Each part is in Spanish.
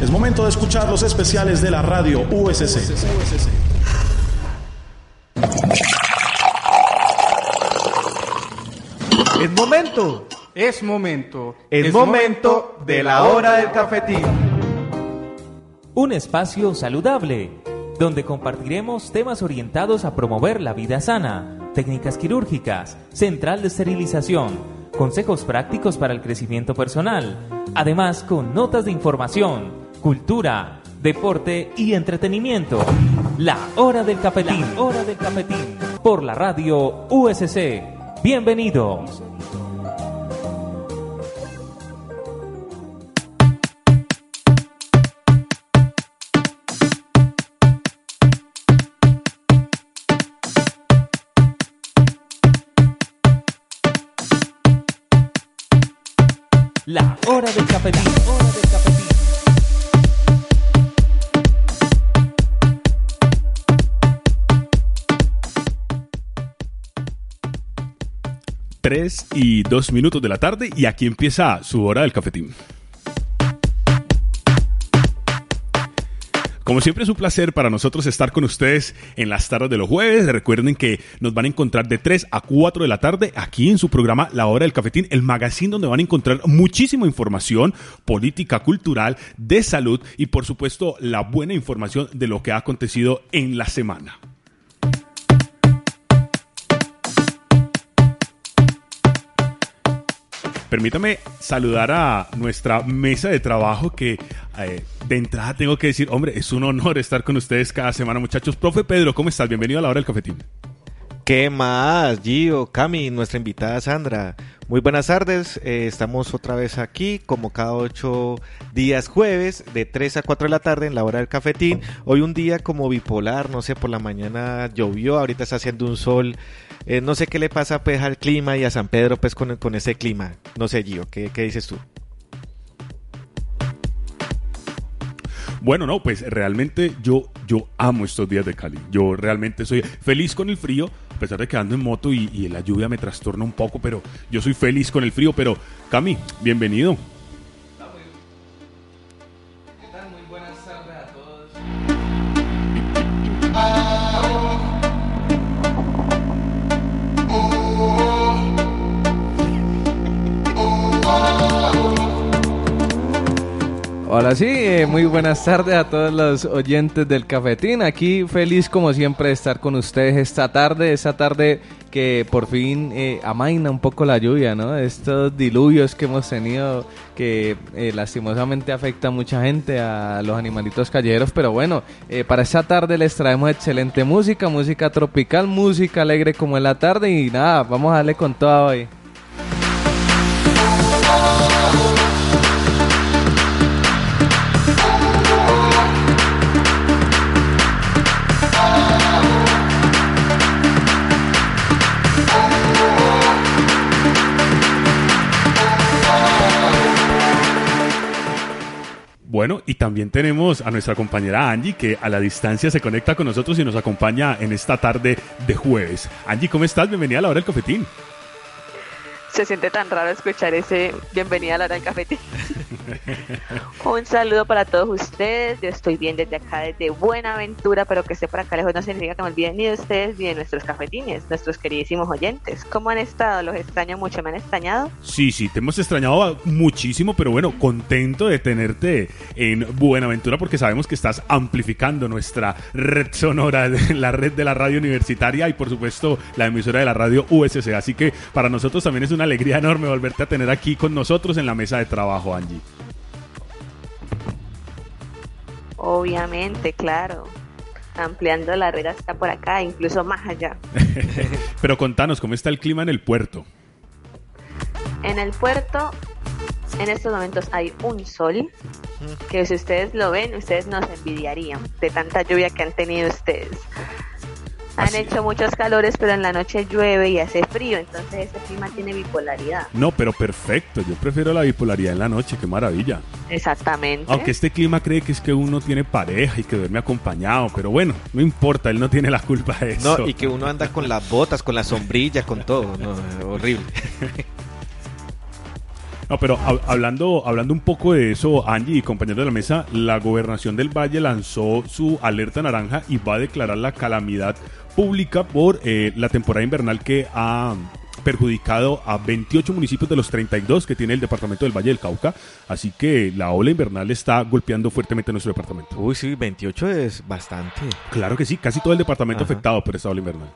Es momento de escuchar los especiales de la radio USC. Es momento. Es momento. Es, momento de la hora del cafetín. Un espacio saludable, donde compartiremos temas orientados a promover la vida sana, técnicas quirúrgicas, central de esterilización, consejos prácticos para el crecimiento personal, además con notas de información, cultura, deporte y entretenimiento. La hora del cafetín, hora del cafetín, por la radio USC. Bienvenidos. La hora del cafetín, hora del cafetín. Tres y dos minutos de la tarde y aquí empieza su hora del cafetín. Como siempre es un placer para nosotros estar con ustedes en las tardes de los jueves. Recuerden que nos van a encontrar de 3 a 4 de la tarde aquí en su programa La Hora del Cafetín, el magazine donde van a encontrar muchísima información política, cultural, de salud y por supuesto la buena información de lo que ha acontecido en la semana. Permítame saludar a nuestra mesa de trabajo que eh, de entrada tengo que decir, hombre, es un honor estar con ustedes cada semana, muchachos. Profe Pedro, ¿cómo estás? Bienvenido a la hora del cafetín. ¿Qué más, Gio, Cami, nuestra invitada Sandra? Muy buenas tardes, eh, estamos otra vez aquí como cada ocho días jueves de 3 a 4 de la tarde en la hora del cafetín. Hoy un día como bipolar, no sé, por la mañana llovió, ahorita está haciendo un sol. Eh, no sé qué le pasa pues al clima y a San Pedro pues con, con ese clima. No sé, Gio, ¿qué, qué dices tú? Bueno, no, pues realmente yo, yo amo estos días de Cali. Yo realmente soy feliz con el frío, pesar de que ando en moto y, y la lluvia me trastorna un poco, pero yo soy feliz con el frío. Pero, Cami, bienvenido. Hola, sí, eh, muy buenas tardes a todos los oyentes del cafetín. Aquí feliz como siempre de estar con ustedes esta tarde, esta tarde que por fin eh, amaina un poco la lluvia, ¿no? Estos diluvios que hemos tenido que eh, lastimosamente afecta a mucha gente, a los animalitos callejeros, pero bueno, para esta tarde les traemos excelente música, música tropical, música alegre como en la tarde y nada, vamos a darle con todo hoy. Bueno, y también tenemos a nuestra compañera Angie, que a la distancia se conecta con nosotros y nos acompaña en esta tarde de jueves. Angie, ¿cómo estás? Bienvenida a la hora del cafetín. Se siente tan raro escuchar ese bienvenida a la hora del cafetín. Un saludo para todos ustedes. Yo estoy bien desde acá, desde Buenaventura, pero que esté por acá lejos no significa que me olviden ni de ustedes ni de nuestros cafetines, nuestros queridísimos oyentes. ¿Cómo han estado? ¿Los extraño mucho? ¿Me han extrañado? Sí, sí, te hemos extrañado muchísimo, pero bueno, contento de tenerte en Buenaventura porque sabemos que estás amplificando nuestra red sonora, la red de la radio universitaria y por supuesto la emisora de la radio USC. Así que para nosotros también es una alegría enorme volverte a tener aquí con nosotros en la mesa de trabajo, Angie. Obviamente, claro. Ampliando la red hasta por acá, incluso más allá. Pero contanos, ¿cómo está el clima en el puerto? En el puerto, en estos momentos hay un sol que si ustedes lo ven, ustedes nos envidiarían de tanta lluvia que han tenido ustedes. Han Así- hecho muchos calores, pero en la noche llueve y hace frío, entonces este clima tiene bipolaridad. No, pero perfecto. Yo prefiero la bipolaridad en la noche. Qué maravilla. Exactamente. Aunque este clima cree que es que uno tiene pareja y que duerme acompañado, pero bueno, no importa, él no tiene la culpa de eso. No, y que uno anda con las botas, con la sombrilla, con todo. No, horrible. No, pero hab- hablando, hablando un poco de eso, Angie y compañeros de la mesa, la gobernación del Valle lanzó su alerta naranja y va a declarar la calamidad pública por eh, la temporada invernal que ha perjudicado a 28 municipios de los 32 que tiene el departamento del Valle del Cauca. Así que la ola invernal está golpeando fuertemente nuestro departamento. Uy, sí, 28 es bastante. Claro que sí, casi todo el departamento Ajá. afectado por esta ola invernal.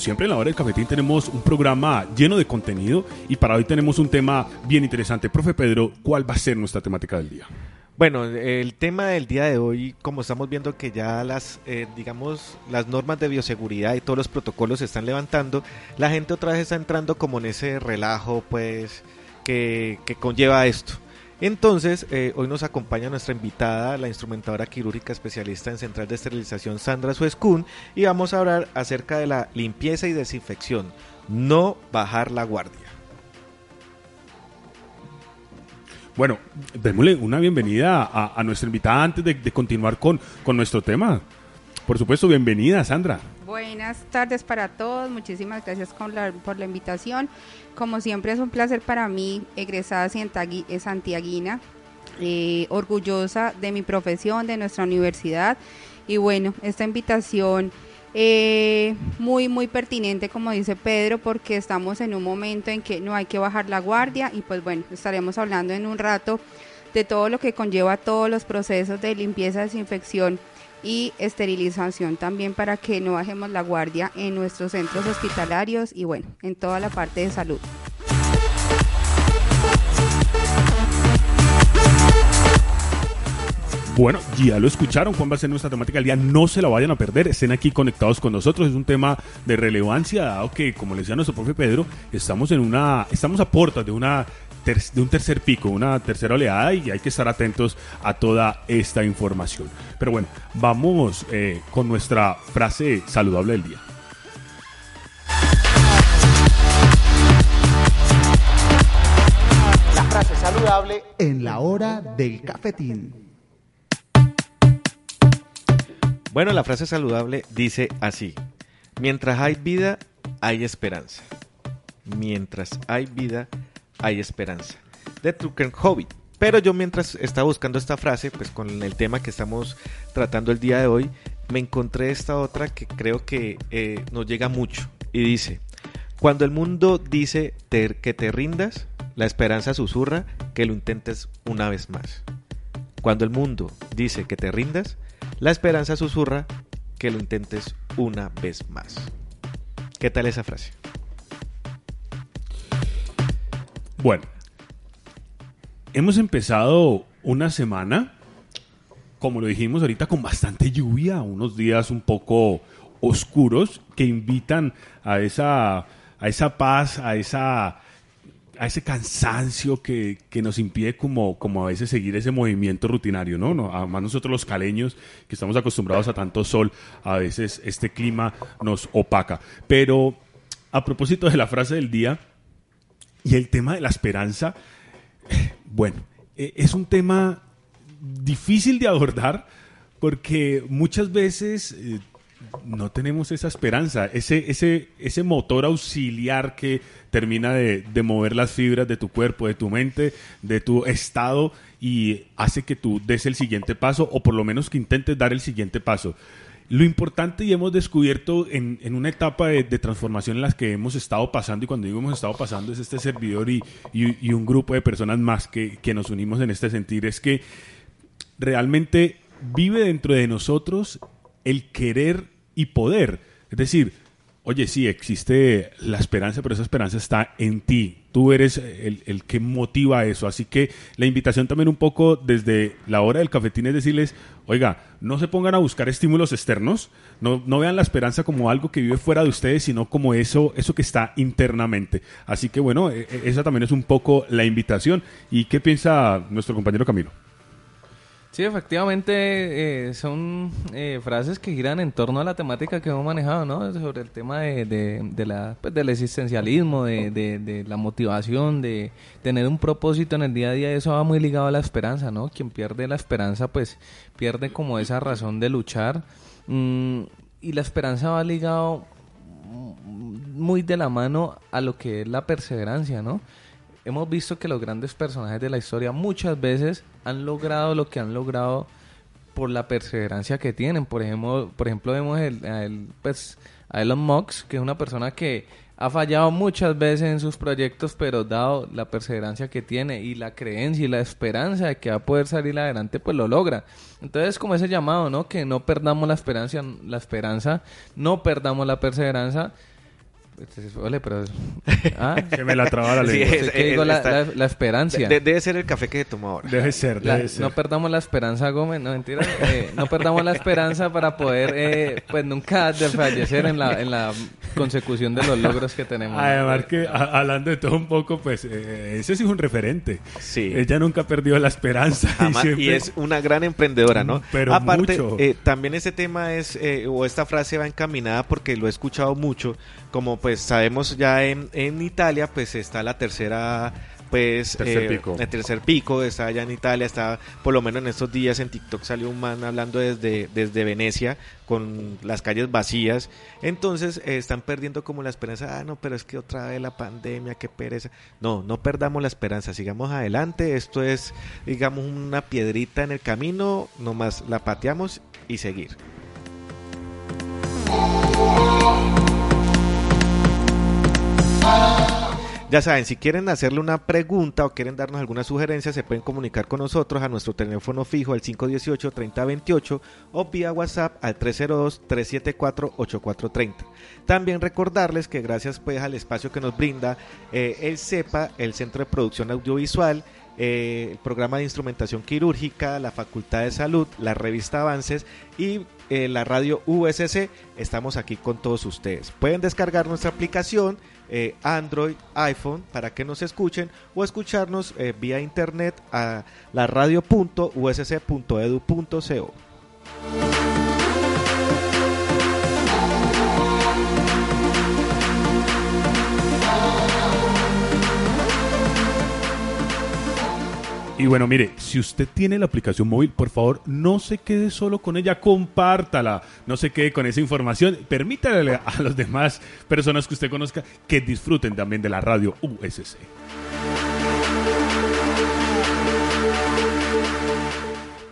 Siempre en la hora del cafetín tenemos un programa lleno de contenido y para hoy tenemos un tema bien interesante. Profe Pedro, ¿cuál va a ser nuestra temática del día? Bueno, el tema del día de hoy, como estamos viendo que ya las, eh, digamos, las normas de bioseguridad y todos los protocolos se están levantando, la gente otra vez está entrando como en ese relajo, pues, que, que conlleva esto. Entonces, eh, hoy nos acompaña nuestra invitada, la instrumentadora quirúrgica especialista en central de esterilización Sandra Suescun, y vamos a hablar acerca de la limpieza y desinfección, no bajar la guardia. Bueno, démosle una bienvenida a, nuestra invitada antes de, continuar con, con nuestro tema. Por supuesto, bienvenida, Sandra. Buenas tardes para todos, muchísimas gracias con la- por la invitación. Como siempre es un placer para mí, egresada eh, santiaguina, eh, orgullosa de mi profesión, de nuestra universidad. Y bueno, esta invitación eh, muy, muy pertinente, como dice Pedro, porque estamos en un momento en que no hay que bajar la guardia y pues bueno, estaremos hablando en un rato de todo lo que conlleva todos los procesos de limpieza, desinfección y esterilización también para que no bajemos la guardia en nuestros centros hospitalarios y bueno, en toda la parte de salud. Bueno, ya lo escucharon, cuál va a ser nuestra temática del día, no se la vayan a perder, estén aquí conectados con nosotros, es un tema de relevancia, dado que, como le decía nuestro profe Pedro, estamos en una, estamos a puertas de una de un tercer pico, una tercera oleada y hay que estar atentos a toda esta información. Pero bueno, vamos eh, con nuestra frase saludable del día. La frase saludable en la hora del cafetín. Bueno, la frase saludable dice así: Mientras hay vida, hay esperanza. Mientras hay vida, hay esperanza. De Trucker Hobby. Pero yo mientras estaba buscando esta frase, pues con el tema que estamos tratando el día de hoy, me encontré esta otra que creo que eh, nos llega mucho. Y dice, cuando el mundo dice que te rindas, la esperanza susurra que lo intentes una vez más. Cuando el mundo dice que te rindas, la esperanza susurra que lo intentes una vez más. ¿Qué tal esa frase? Bueno, hemos empezado una semana, como lo dijimos ahorita, con bastante lluvia, unos días un poco oscuros que invitan a esa, a esa paz, a esa a ese cansancio que, que nos impide como, como a veces seguir ese movimiento rutinario, ¿no? no además nosotros los caleños, que estamos acostumbrados a tanto sol, a veces este clima nos opaca. Pero a propósito de la frase del día, y el tema de la esperanza, bueno, eh, es un tema difícil de abordar porque muchas veces eh, no tenemos esa esperanza, ese, ese, ese motor auxiliar que termina de, de mover las fibras de tu cuerpo, de tu mente, de tu estado y hace que tú des el siguiente paso o por lo menos que intentes dar el siguiente paso. Lo importante y hemos descubierto en, en una etapa de, transformación en las que hemos estado pasando, y cuando digo hemos estado pasando es este servidor y, y- y un grupo de personas más que, que nos unimos en este sentir, es que realmente vive dentro de nosotros el querer y poder. Es decir, oye, sí, existe la esperanza, pero esa esperanza está en ti. Tú eres el, el que motiva eso. Así que la invitación también un poco desde la hora del cafetín es decirles, oiga, no se pongan a buscar estímulos externos, no, no vean la esperanza como algo que vive fuera de ustedes, sino como eso, eso que está internamente. Así que bueno, e- e- esa también es un poco la invitación. ¿Y qué piensa nuestro compañero Camilo? Sí, efectivamente eh, son eh, frases que giran en torno a la temática que hemos manejado, ¿no? Sobre el tema de, de, la, pues, del existencialismo, de, de, de la motivación, de tener un propósito en el día a día. Eso va muy ligado a la esperanza, ¿no? Quien pierde la esperanza, pues pierde como esa razón de luchar. Mm, y la esperanza va ligado muy de la mano a lo que es la perseverancia, ¿no? Hemos visto que los grandes personajes de la historia muchas veces han logrado lo que han logrado por la perseverancia que tienen. Por ejemplo, por ejemplo vemos el, pues, a Elon Musk, que es una persona que ha fallado muchas veces en sus proyectos, pero dado la perseverancia que tiene y la creencia y la esperanza de que va a poder salir adelante, pues lo logra. Entonces, como ese llamado, ¿no? Que no perdamos la esperanza, la esperanza, no perdamos la perseverancia, Ole, pero... ¿Ah? Se me la traba la lengua. Sí, es, digo, la, la, la, esperanza. De, debe ser el café que toma ahora. Debe ser, debe ser. No perdamos la esperanza, Gómez. No, mentira. Eh, no perdamos la esperanza para poder, eh, pues, nunca desfallecer en la, en la consecución de los logros que tenemos. Además que, a, hablando de todo un poco, pues, eh, ese sí es un referente. Sí. Ella nunca perdió la esperanza. Jamás, y, siempre... y, es una gran emprendedora, ¿no? Pero Aparte, mucho. Eh, también ese tema es, eh, o esta frase va encaminada porque lo he escuchado mucho, como pues sabemos ya en, en Italia, pues está la tercera pues tercer eh, pico. el tercer pico está allá en Italia está por lo menos en estos días en TikTok salió un man hablando desde desde Venecia con las calles vacías. Entonces eh, están perdiendo como la esperanza ah no pero es que otra vez la pandemia qué pereza no no perdamos la esperanza sigamos adelante. Esto es digamos una piedrita en el camino nomás la pateamos y seguir Ya saben, si quieren hacerle una pregunta o quieren darnos alguna sugerencia, se pueden comunicar con nosotros a nuestro teléfono fijo al 518-3028 o vía WhatsApp al 302-374-8430. También recordarles que gracias pues al espacio que nos brinda eh, el CEPA, el Centro de Producción Audiovisual, eh, el programa de instrumentación quirúrgica, la Facultad de Salud, la revista Avances y eh, la radio USC, estamos aquí con todos ustedes. Pueden descargar nuestra aplicación eh, Android, iPhone para que nos escuchen o escucharnos eh, vía internet a la radio.usc.edu.co. Y bueno, mire, si usted tiene la aplicación móvil, por favor, no se quede solo con ella, compártala, no se quede con esa información, permítale a los demás personas que usted conozca que disfruten también de la radio USC.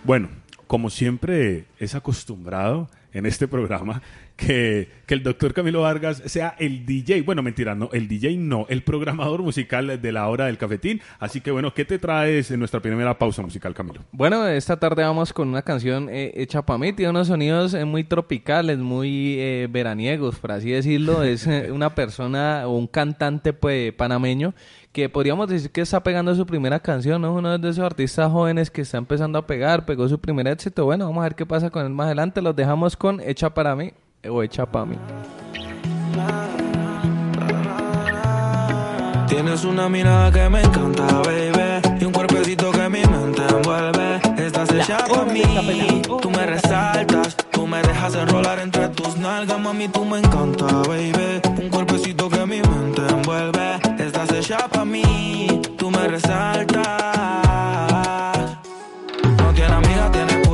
Bueno, como siempre es acostumbrado en este programa, que, que, el doctor Camilo Vargas sea el DJ. Bueno, mentira, no, el DJ no, el programador musical de la hora del cafetín. Así que bueno, ¿qué te traes en nuestra primera pausa musical, Camilo? Bueno, esta tarde vamos con una canción eh, hecha para mí. Tiene unos sonidos eh, muy tropicales, muy eh, veraniegos, por así decirlo. Es eh, una persona o un cantante pues, panameño que podríamos decir que está pegando su primera canción, ¿no? Uno de esos artistas jóvenes que está empezando a pegar, pegó su primer éxito. Bueno, vamos a ver qué pasa con él más adelante. Los dejamos con Hecha para mí o Hecha para mí. Tienes una mirada que me encanta, baby, y un cuerpecito que mi mente envuelve. Estás hecha para mí, tú me resaltas, tú me dejas enrolar entre tus nalgas, mami, tú me encanta, baby. Un cuerpecito que mi mente envuelve. Estás hecha para mí, tú me resaltas.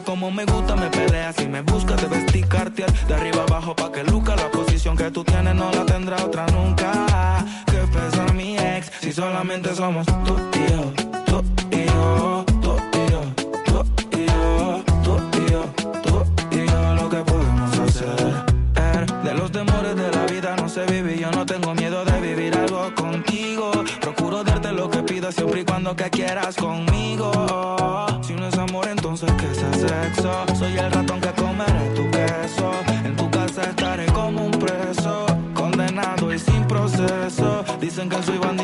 Como me gusta, me peleas y me buscas, te vestí cartier de arriba abajo pa' que luca la posición que tú tienes no la tendrá otra nunca. Que pesa mi ex si solamente somos tú y yo, tú y yo, se vive yo no tengo miedo de vivir algo contigo. Procuro darte lo que pidas siempre y cuando que quieras conmigo. Entonces que sea sexo. Soy el ratón que comeré tu queso. En tu casa estaré como un preso, condenado y sin proceso. Dicen que soy bandido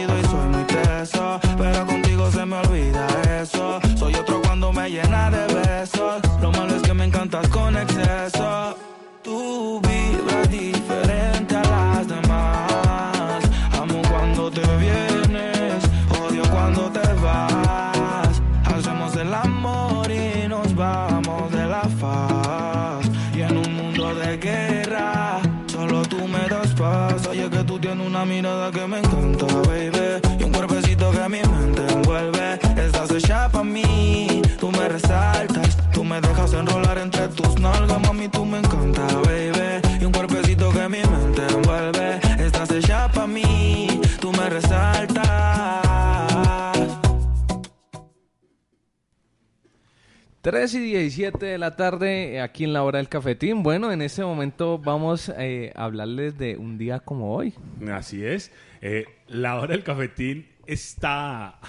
3 y 17 de la tarde eh, aquí en la hora del cafetín. Bueno, en este momento vamos eh, a hablarles de un día como hoy. Así es. Eh, la hora del cafetín está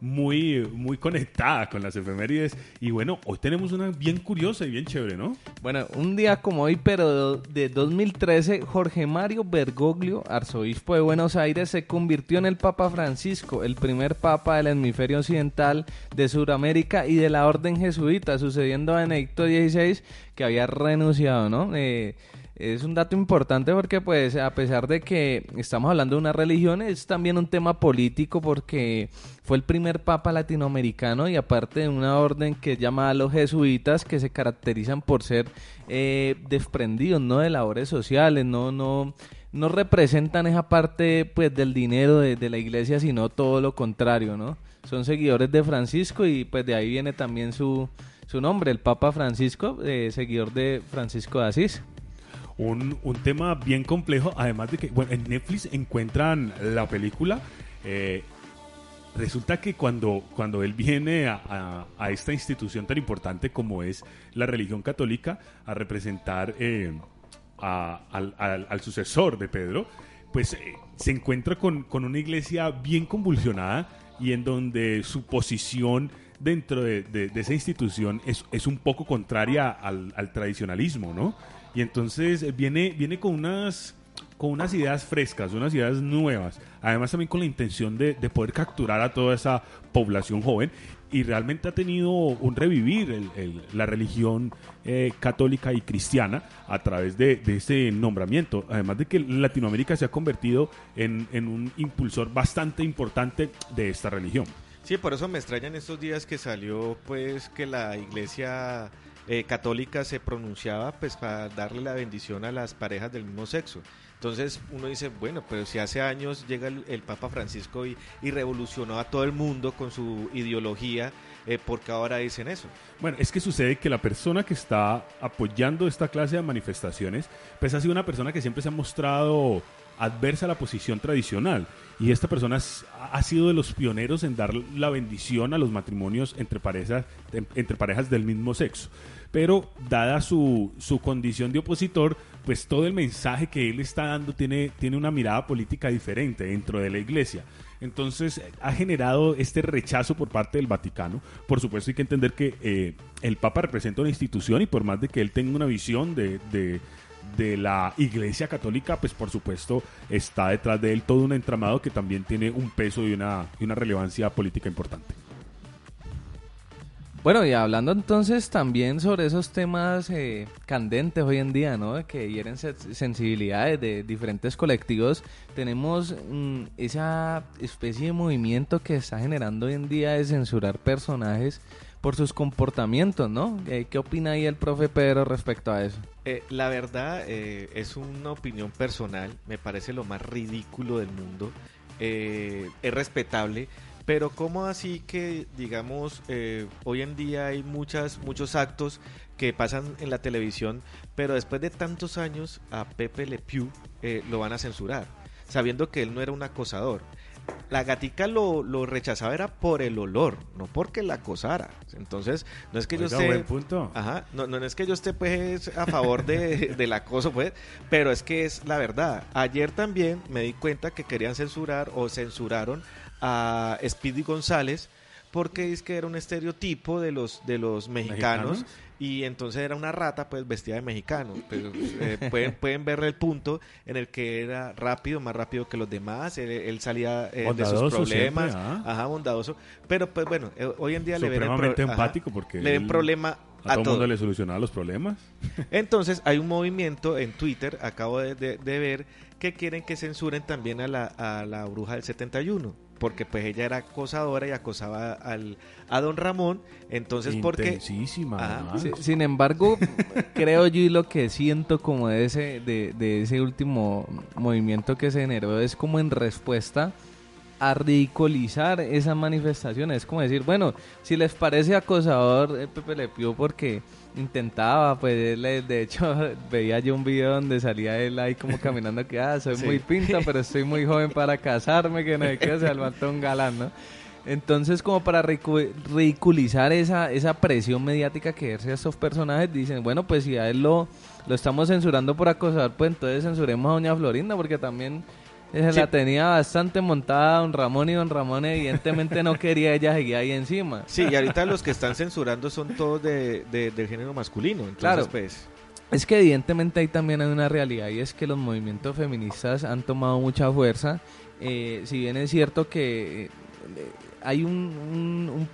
muy, muy conectada con las efemérides. Y bueno, hoy tenemos una bien curiosa y bien chévere, ¿no? Bueno, un día como hoy, pero de 2013, Jorge Mario Bergoglio, arzobispo de Buenos Aires, se convirtió en el Papa Francisco, el primer Papa del hemisferio occidental de Sudamérica y de la Orden Jesuita, sucediendo a Benedicto XVI, que había renunciado, ¿no? Eh, es un dato importante porque pues a pesar de que estamos hablando de una religión es también un tema político porque fue el primer papa latinoamericano y aparte de una orden que es llamada los jesuitas que se caracterizan por ser eh, desprendidos no de labores sociales no no no representan esa parte pues del dinero de, de la iglesia sino todo lo contrario no son seguidores de Francisco y pues de ahí viene también su su nombre el Papa Francisco eh, seguidor de Francisco de Asís un, un, tema bien complejo, además de que, bueno, en Netflix encuentran la película. Eh, resulta que cuando, cuando él viene a, a, esta institución tan importante como es la religión católica, a representar eh, a, al, al, al, sucesor de Pedro, pues eh, se encuentra con, con, una iglesia bien convulsionada y en donde su posición dentro de, de, de esa institución es, es, un poco contraria al, al tradicionalismo, ¿no? Y entonces viene, viene con unas con unas ideas frescas, unas ideas nuevas, además también con la intención de, de poder capturar a toda esa población joven. Y realmente ha tenido un revivir el, la religión eh, católica y cristiana a través de, de, ese nombramiento, además de que Latinoamérica se ha convertido en, en un impulsor bastante importante de esta religión. Sí, por eso me extrañan estos días que salió pues que la iglesia eh, católica se pronunciaba pues para darle la bendición a las parejas del mismo sexo. Entonces uno dice, bueno, pero si hace años llega el, el Papa Francisco y, y, revolucionó a todo el mundo con su ideología, eh, ¿por qué ahora dicen eso? Bueno, es que sucede que la persona que está apoyando esta clase de manifestaciones, pues ha sido una persona que siempre se ha mostrado adversa a la posición tradicional. Y esta persona ha sido de los pioneros en dar la bendición a los matrimonios entre parejas, entre parejas del mismo sexo. Pero dada su, su condición de opositor, pues todo el mensaje que él está dando tiene, tiene una mirada política diferente dentro de la iglesia. Entonces ha generado este rechazo por parte del Vaticano. Por supuesto hay que entender que eh, el Papa representa una institución y por más de que él tenga una visión de, de de la Iglesia Católica, pues por supuesto está detrás de él todo un entramado que también tiene un peso y una, y una relevancia política importante. Bueno, y hablando entonces también sobre esos temas eh, candentes hoy en día, ¿no? Que hieren sensibilidades de diferentes colectivos, tenemos mm, esa especie de movimiento que está generando hoy en día de censurar personajes por sus comportamientos, ¿no? Eh, ¿Qué opina ahí el profe Pedro respecto a eso? Eh, la verdad eh, es una opinión personal, me parece lo más ridículo del mundo, es respetable, Pero ¿cómo así que, digamos, eh, hoy en día hay muchas, muchos actos que pasan en la televisión, pero después de tantos años a Pepe Le Pew eh, lo van a censurar, sabiendo que él no era un acosador? la gatica lo, lo, rechazaba era por el olor, no porque la acosara. Entonces, no es que yo esté. Buen punto. Ajá, no, no es que yo esté pues a favor de, del acoso, pues, pero es que es la verdad. Ayer también me di cuenta que querían censurar o censuraron a Speedy González porque es que era un estereotipo de los de los mexicanos, y entonces era una rata pues vestida de mexicano pero, eh, pueden pueden ver el punto en el que era rápido más rápido que los demás él, salía eh, de sus problemas ¿ah? ajá bondadoso pero pues bueno eh, hoy en día le ven el pro- empático porque le ven problema a, todo todo. mundo le solucionaba los problemas. Entonces hay un movimiento en Twitter, acabo de, de- de ver, que quieren que censuren también a la, a la bruja del 71. Porque pues ella era acosadora y acosaba al, a don Ramón. Entonces, porque... Sin embargo, creo yo y lo que siento como de ese, de, de ese último movimiento que se generó es como en respuesta a ridiculizar esas manifestaciones. Es como decir, bueno, si les parece acosador, eh, Pepe Le Pew porque intentaba, pues él, de hecho veía yo un video donde salía él ahí como caminando que, ah, soy Sí. muy pinta, pero estoy muy joven para casarme, que no sé qué, se levantó un galán, ¿no? Entonces, como para ridicu- ridiculizar esa, esa presión mediática que ejerce a estos personajes, dicen, bueno, pues si a él lo, lo estamos censurando por acosar, pues entonces censuremos a Doña Florinda, porque también eh, Sí. la tenía bastante montada Don Ramón y Don Ramón evidentemente no quería, ella seguía ahí encima. Sí, y ahorita los que están censurando son todos de, de- del género masculino. Entonces, Claro. pues... Es que evidentemente ahí también hay una realidad y es que los movimientos feministas han tomado mucha fuerza. Eh, si bien es cierto que eh, hay un,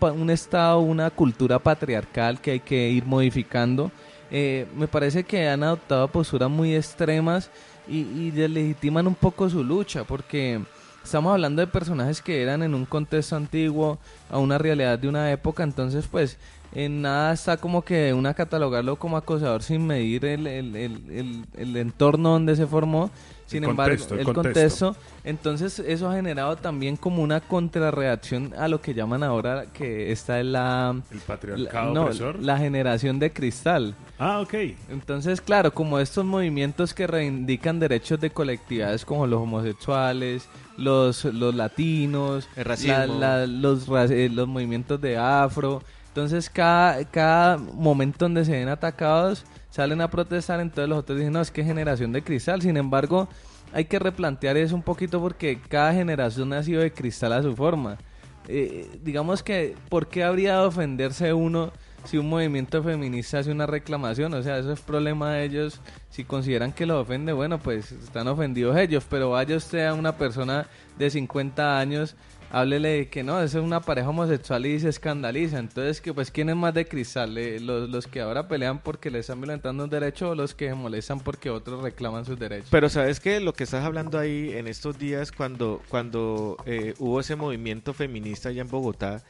un, un estado, una cultura patriarcal que hay que ir modificando, eh, me parece que han adoptado posturas muy extremas y, y deslegitiman un poco su lucha porque estamos hablando de personajes que eran en un contexto antiguo, a una realidad de una época, entonces pues en nada está como que una catalogarlo como acosador sin medir el, el, el, el- el entorno donde se formó, sin El embargo, contexto, el el contexto. contexto. Entonces eso ha generado también como una contrarreacción a lo que llaman ahora que esta es la... El patriarcado la- no, opresor. la generación de cristal. Ah, ok. Entonces, claro, como estos movimientos que reivindican derechos de colectividades como los homosexuales, los, los latinos, El racismo. la- la- los, ra- eh, los movimientos de afro. Entonces, cada, cada momento donde se ven atacados, salen a protestar, entonces los otros dicen, no, es que generación de cristal. Sin embargo, hay que replantear eso un poquito porque cada generación ha sido de cristal a su forma. Eh, digamos que, ¿por qué habría de ofenderse uno si un movimiento feminista hace una reclamación? O sea, eso es problema de ellos. Si consideran que los ofende, bueno, pues están ofendidos ellos. Pero vaya usted a una persona de 50 años, háblele de que no, es una pareja homosexual y se escandaliza. Entonces, que pues, ¿quién es más de cristal? Eh, ¿Los, los que ahora pelean porque les están violentando un derecho o los que se molestan porque otros reclaman sus derechos? Pero sabes que lo que estás hablando ahí en estos días cuando cuando eh, hubo ese movimiento feminista allá en Bogotá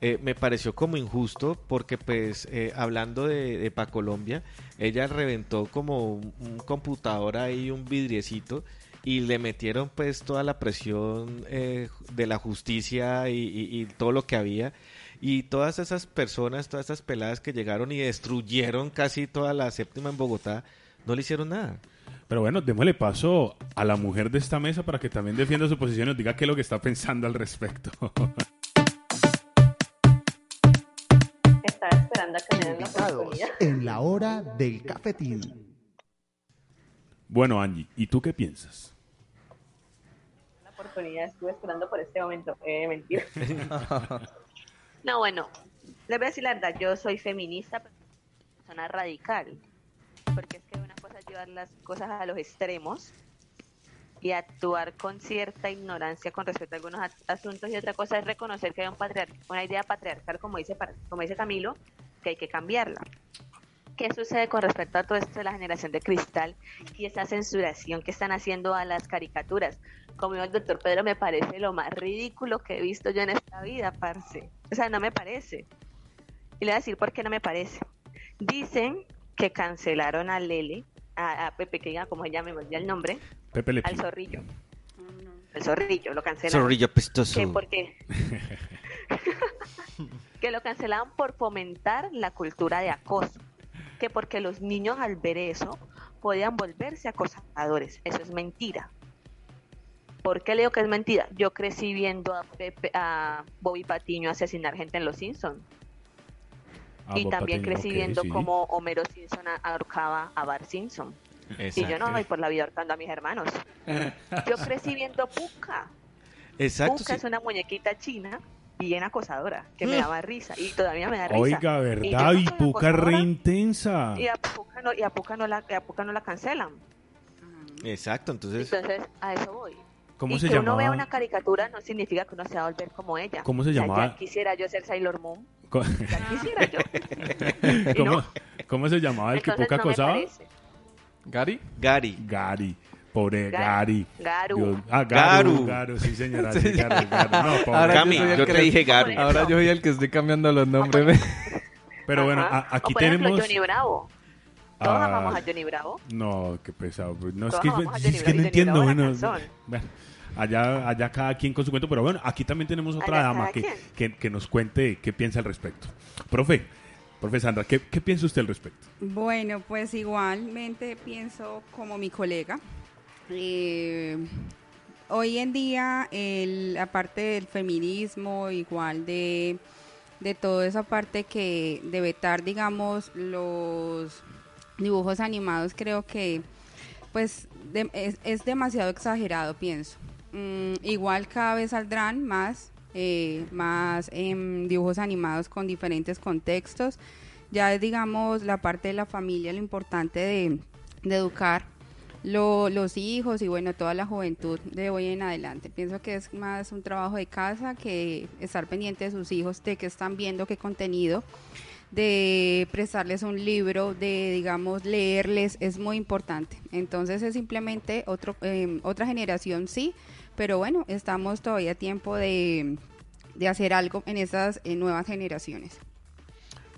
eh, me pareció como injusto porque pues eh, hablando de, de Pa Colombia ella reventó como un, un computador ahí un vidriecito y le metieron pues toda la presión eh, de la justicia y, y- y todo lo que había y todas esas personas todas esas peladas que llegaron y destruyeron casi toda la séptima en Bogotá no le hicieron nada Pero bueno, démosle paso a la mujer de esta mesa para que también defienda su posición y nos diga qué es lo que está pensando al respecto. Estaba esperando a que me den la oportunidad. en la hora del cafetín. Bueno, Angie, ¿y tú qué piensas? La oportunidad, estuve esperando por este momento. Eh, mentira. no, bueno, les voy a decir la verdad, yo soy feminista, pero soy una persona radical. Porque es que una cosa es llevar las cosas a los extremos y actuar con cierta ignorancia con respecto a algunos asuntos y otra cosa es reconocer que hay un patriar- una idea patriarcal, como dice, par- como dice Camilo, que hay que cambiarla. ¿Qué sucede con respecto a todo esto de la generación de cristal y esa censuración que están haciendo a las caricaturas? Como dijo el doctor Pedro, me parece lo más ridículo que he visto yo en esta vida, parce. O sea, no me parece. Y le voy a decir por qué no me parece. Dicen que cancelaron a Lele, a, a Pepe, que diga como se llame, me olvidé el nombre, Pepe al zorrillo. el zorrillo, lo cancelaron. Zorrillo Que pestoso. porque que lo cancelaban por fomentar la cultura de acoso. Que porque los niños al ver eso podían volverse acosadores. Eso es mentira. ¿Por qué le digo que es mentira? Yo crecí viendo a, Pepe- a Bobby Patiño asesinar gente en Los Simpsons. Ah, y Bob también Patiño, crecí viendo sí. cómo Homero Simpson ahorcaba a Bart Simpson. Y yo no voy por la vida ahorcando a mis hermanos. Yo crecí viendo Puka. Exacto. Puka sí. es una muñequita china bien acosadora, que me daba risa y todavía me da risa. Oiga, ¿verdad? Y Puca re intensa. Y a Puka no, y a Puka no la, y a Puka no la cancelan. Exacto, entonces. Entonces, a eso voy. ¿Cómo y se que uno vea llamaba? una caricatura no significa que uno se va a volver como ella. ¿Cómo se O sea, llamaba? Ya quisiera yo ser Sailor Moon. Ya quisiera yo. ¿Cómo, no. cómo se llamaba el que Puca no me acosaba? ¿Gary? Gary. Gary. Pobre Gary. Gary. Garu. Dios- Ah, Garu. Garu. Garu, sí, señora. sí, Garu, Garu. No, pobre. Ahora Cami, yo yo que te dije Gary. Por Ahora yo soy el que estoy cambiando los nombres. Pero bueno, a- aquí o por ejemplo, tenemos... Johnny Bravo. Todos Ah, amamos a Johnny Bravo. No, qué pesado. No, es que, es Bravo, no entiendo. Bueno, bueno, allá, allá cada quien con su cuento. Pero bueno, aquí también tenemos otra Allá dama que, que, que nos cuente qué piensa al respecto. Profe, profe Sandra, ¿qué, qué piensa usted al respecto? Bueno, pues igualmente pienso como mi colega. Eh, hoy en día, el, aparte del feminismo, igual de, de toda esa parte que de vetar, digamos, los dibujos animados, creo que pues es, demasiado exagerado, pienso. Mm, igual cada vez saldrán más, eh, más em, dibujos animados con diferentes contextos. Ya es, digamos, la parte de la familia, lo importante de educar lo- los hijos y bueno, toda la juventud de hoy en adelante. Pienso que es más un trabajo de casa que estar pendiente de sus hijos, de qué están viendo, qué contenido, de prestarles un libro, de digamos leerles, es muy importante. Entonces es simplemente otro, eh, otra generación, sí, pero bueno, estamos todavía a tiempo de, de hacer algo en esas nuevas generaciones.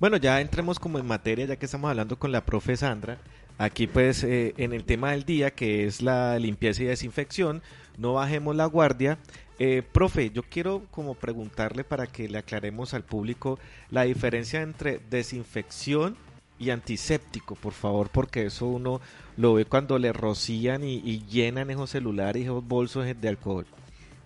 Bueno, ya entremos como en materia, ya que estamos hablando con la profe Sandra. Aquí pues eh, en el tema del día, que es la limpieza y desinfección, no bajemos la guardia. Eh, profe, yo quiero como preguntarle para que le aclaremos al público la diferencia entre desinfección y antiséptico, por favor, porque eso uno lo ve cuando le rocían y, llenan esos celulares y esos bolsos de alcohol.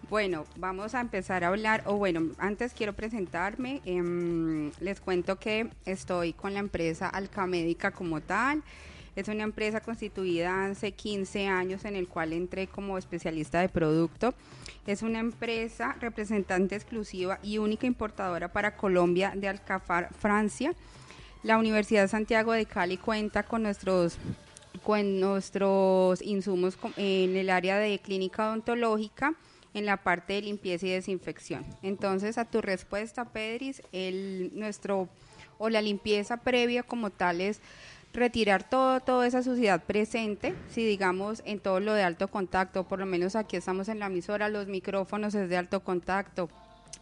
Bueno, vamos a empezar a hablar, o bueno, antes quiero presentarme. em, les cuento que estoy con la empresa Alcamédica como tal. Es una empresa constituida hace 15 años en el cual entré como especialista de producto. Es una empresa representante exclusiva y única importadora para Colombia de Alcafar, Francia. La Universidad Santiago de Cali cuenta con nuestros con nuestros insumos en el área de clínica odontológica en la parte de limpieza y desinfección. Entonces, a tu respuesta, Pedris, el nuestro o la limpieza previa como tal es retirar todo toda esa suciedad presente, si digamos en todo lo de alto contacto, por lo menos aquí estamos en la emisora, los micrófonos es de alto contacto,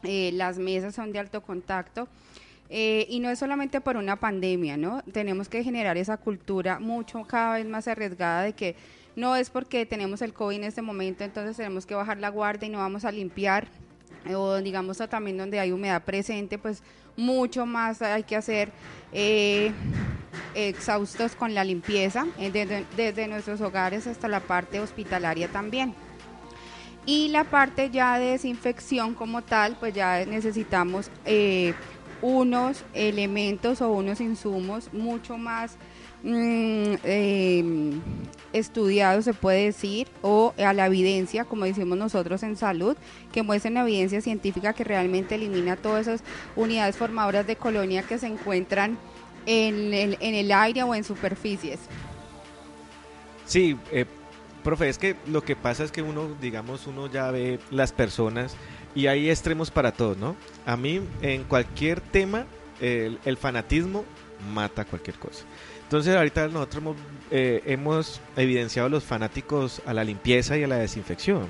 eh, las mesas son de alto contacto. Eh, y no es solamente por una pandemia, ¿no? Tenemos que generar esa cultura mucho cada vez más arriesgada de que no es porque tenemos el COVID en este momento, entonces tenemos que bajar la guardia y no vamos a limpiar. O digamos también donde hay humedad presente, pues mucho más hay que hacer eh, exhaustos con la limpieza, eh, desde, desde nuestros hogares hasta la parte hospitalaria también. Y la parte ya de desinfección como tal, pues ya necesitamos eh, unos elementos o unos insumos mucho más mm, eh, estudiados, se puede decir, o a la evidencia, como decimos nosotros en salud, que muestren evidencia científica que realmente elimina todas esas unidades formadoras de colonia que se encuentran en el, en el aire o en superficies. Sí, eh, profe, es que lo que pasa es que uno, digamos, uno ya ve las personas y hay extremos para todo, ¿no? A mí, en cualquier tema, el, el fanatismo mata cualquier cosa. Entonces, ahorita nosotros hemos, eh, hemos evidenciado los fanáticos a la limpieza y a la desinfección.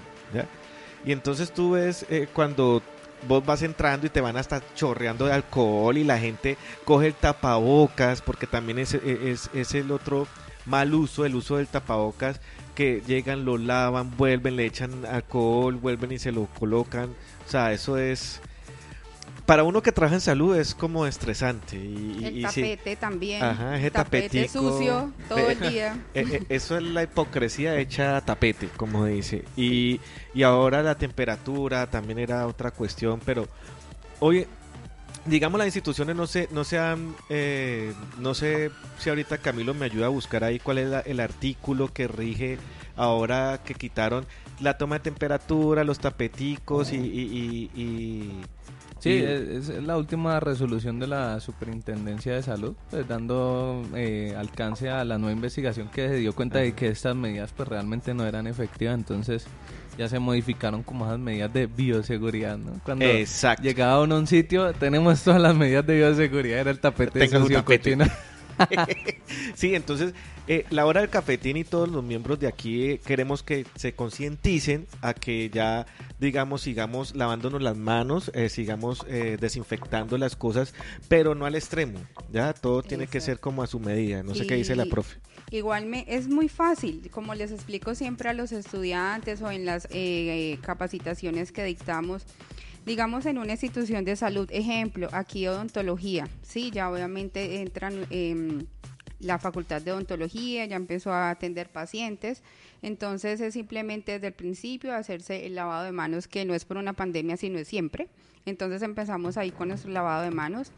Y entonces tú ves eh, cuando vos vas entrando y te van hasta chorreando de alcohol y la gente coge el tapabocas, porque también es, es, es el otro mal uso, el uso del tapabocas, que llegan, lo lavan, vuelven, le echan alcohol, vuelven y se lo colocan. O sea, eso es para uno que trabaja en salud es como estresante. Y, el y sí. tapete también. Ajá, ese tapete tapetico. sucio todo el día. Eh, eh, Eso es la hipocresía hecha tapete, como dice. Y, y ahora la temperatura también era otra cuestión, pero hoy, digamos, las instituciones no se, no se han, eh, no sé si ahorita Camilo me ayuda a buscar ahí cuál es la- el artículo que rige ahora que quitaron la toma de temperatura, los tapeticos y... y, y- y- Sí, es, es la última resolución de la Superintendencia de Salud, pues dando eh, alcance a la nueva investigación que se dio cuenta de que estas medidas pues realmente no eran efectivas, entonces ya se modificaron como esas medidas de bioseguridad, ¿no? Cuando Exacto. llegaba uno a un sitio, tenemos todas las medidas de bioseguridad, era el tapete Tenga su sucio, tapete. cochino. sí, entonces eh, la hora del cafetín y todos los miembros de aquí eh, queremos que se concienticen a que ya, digamos, sigamos lavándonos las manos, eh, sigamos eh, desinfectando las cosas, pero no al extremo, ya todo tiene que ser como a su medida, no sé qué dice la profe. Igual me, es muy fácil, como les explico siempre a los estudiantes o en las capacitaciones que dictamos, digamos en una institución de salud, ejemplo, aquí odontología, sí, ya obviamente entran em, la facultad de odontología, ya empezó a atender pacientes, entonces es simplemente desde el principio hacerse el lavado de manos, que no es por una pandemia, sino es siempre. Entonces empezamos ahí con nuestro lavado de manos.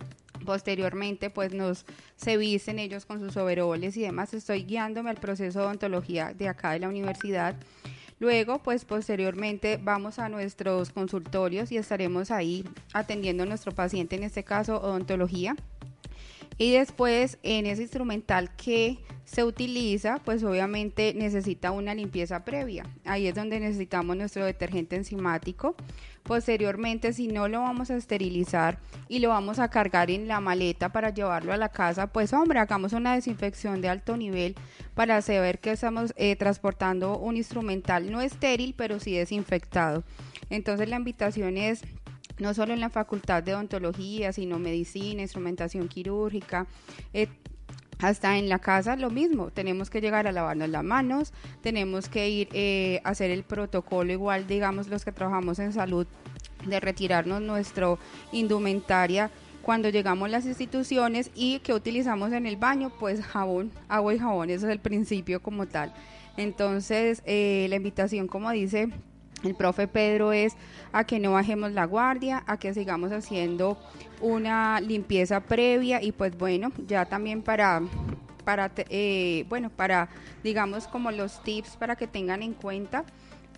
Posteriormente, pues nos se visten ellos con sus overoles y demás. Estoy guiándome al proceso de odontología de acá de la universidad. Luego, pues posteriormente vamos a nuestros consultorios y estaremos ahí atendiendo a nuestro paciente, en este caso odontología. Y después en ese instrumental que se utiliza, pues obviamente necesita una limpieza previa. Ahí es donde necesitamos nuestro detergente enzimático. Posteriormente, si no lo vamos a esterilizar y lo vamos a cargar en la maleta para llevarlo a la casa, pues hombre, hagamos una desinfección de alto nivel para saber que estamos eh, transportando un instrumental no estéril, pero sí desinfectado. Entonces la invitación es no solo en la facultad de odontología, sino medicina, instrumentación quirúrgica, eh, hasta en la casa lo mismo, tenemos que llegar a lavarnos las manos, tenemos que ir eh, a hacer el protocolo igual, digamos, los que trabajamos en salud, de retirarnos nuestro indumentaria cuando llegamos a las instituciones y que utilizamos en el baño, pues jabón, agua y jabón, eso es el principio como tal. Entonces, eh, la invitación, como dice el profe Pedro es a que no bajemos la guardia, a que sigamos haciendo una limpieza previa y pues bueno, ya también para para eh, bueno, para digamos como los tips para que tengan en cuenta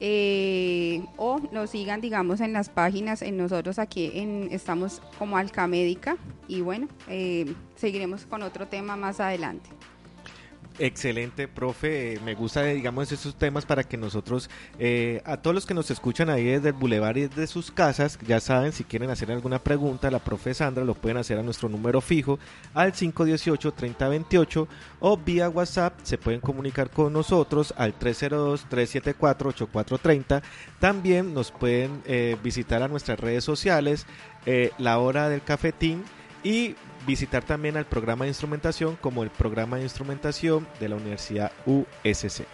eh, o nos sigan digamos en las páginas en nosotros aquí en estamos como Alcamédica y bueno, eh, seguiremos con otro tema más adelante. Excelente, profe. Me gusta, digamos, esos temas para que nosotros, eh, a todos los que nos escuchan ahí desde el Boulevard y desde sus casas, ya saben, si quieren hacer alguna pregunta, la profe Sandra lo pueden hacer a nuestro número fijo al 518-3028 o vía WhatsApp se pueden comunicar con nosotros al 302-374-8430. También nos pueden eh, visitar a nuestras redes sociales, eh, La Hora del Cafetín y visitar también al programa de instrumentación como el programa de instrumentación de la Universidad USC.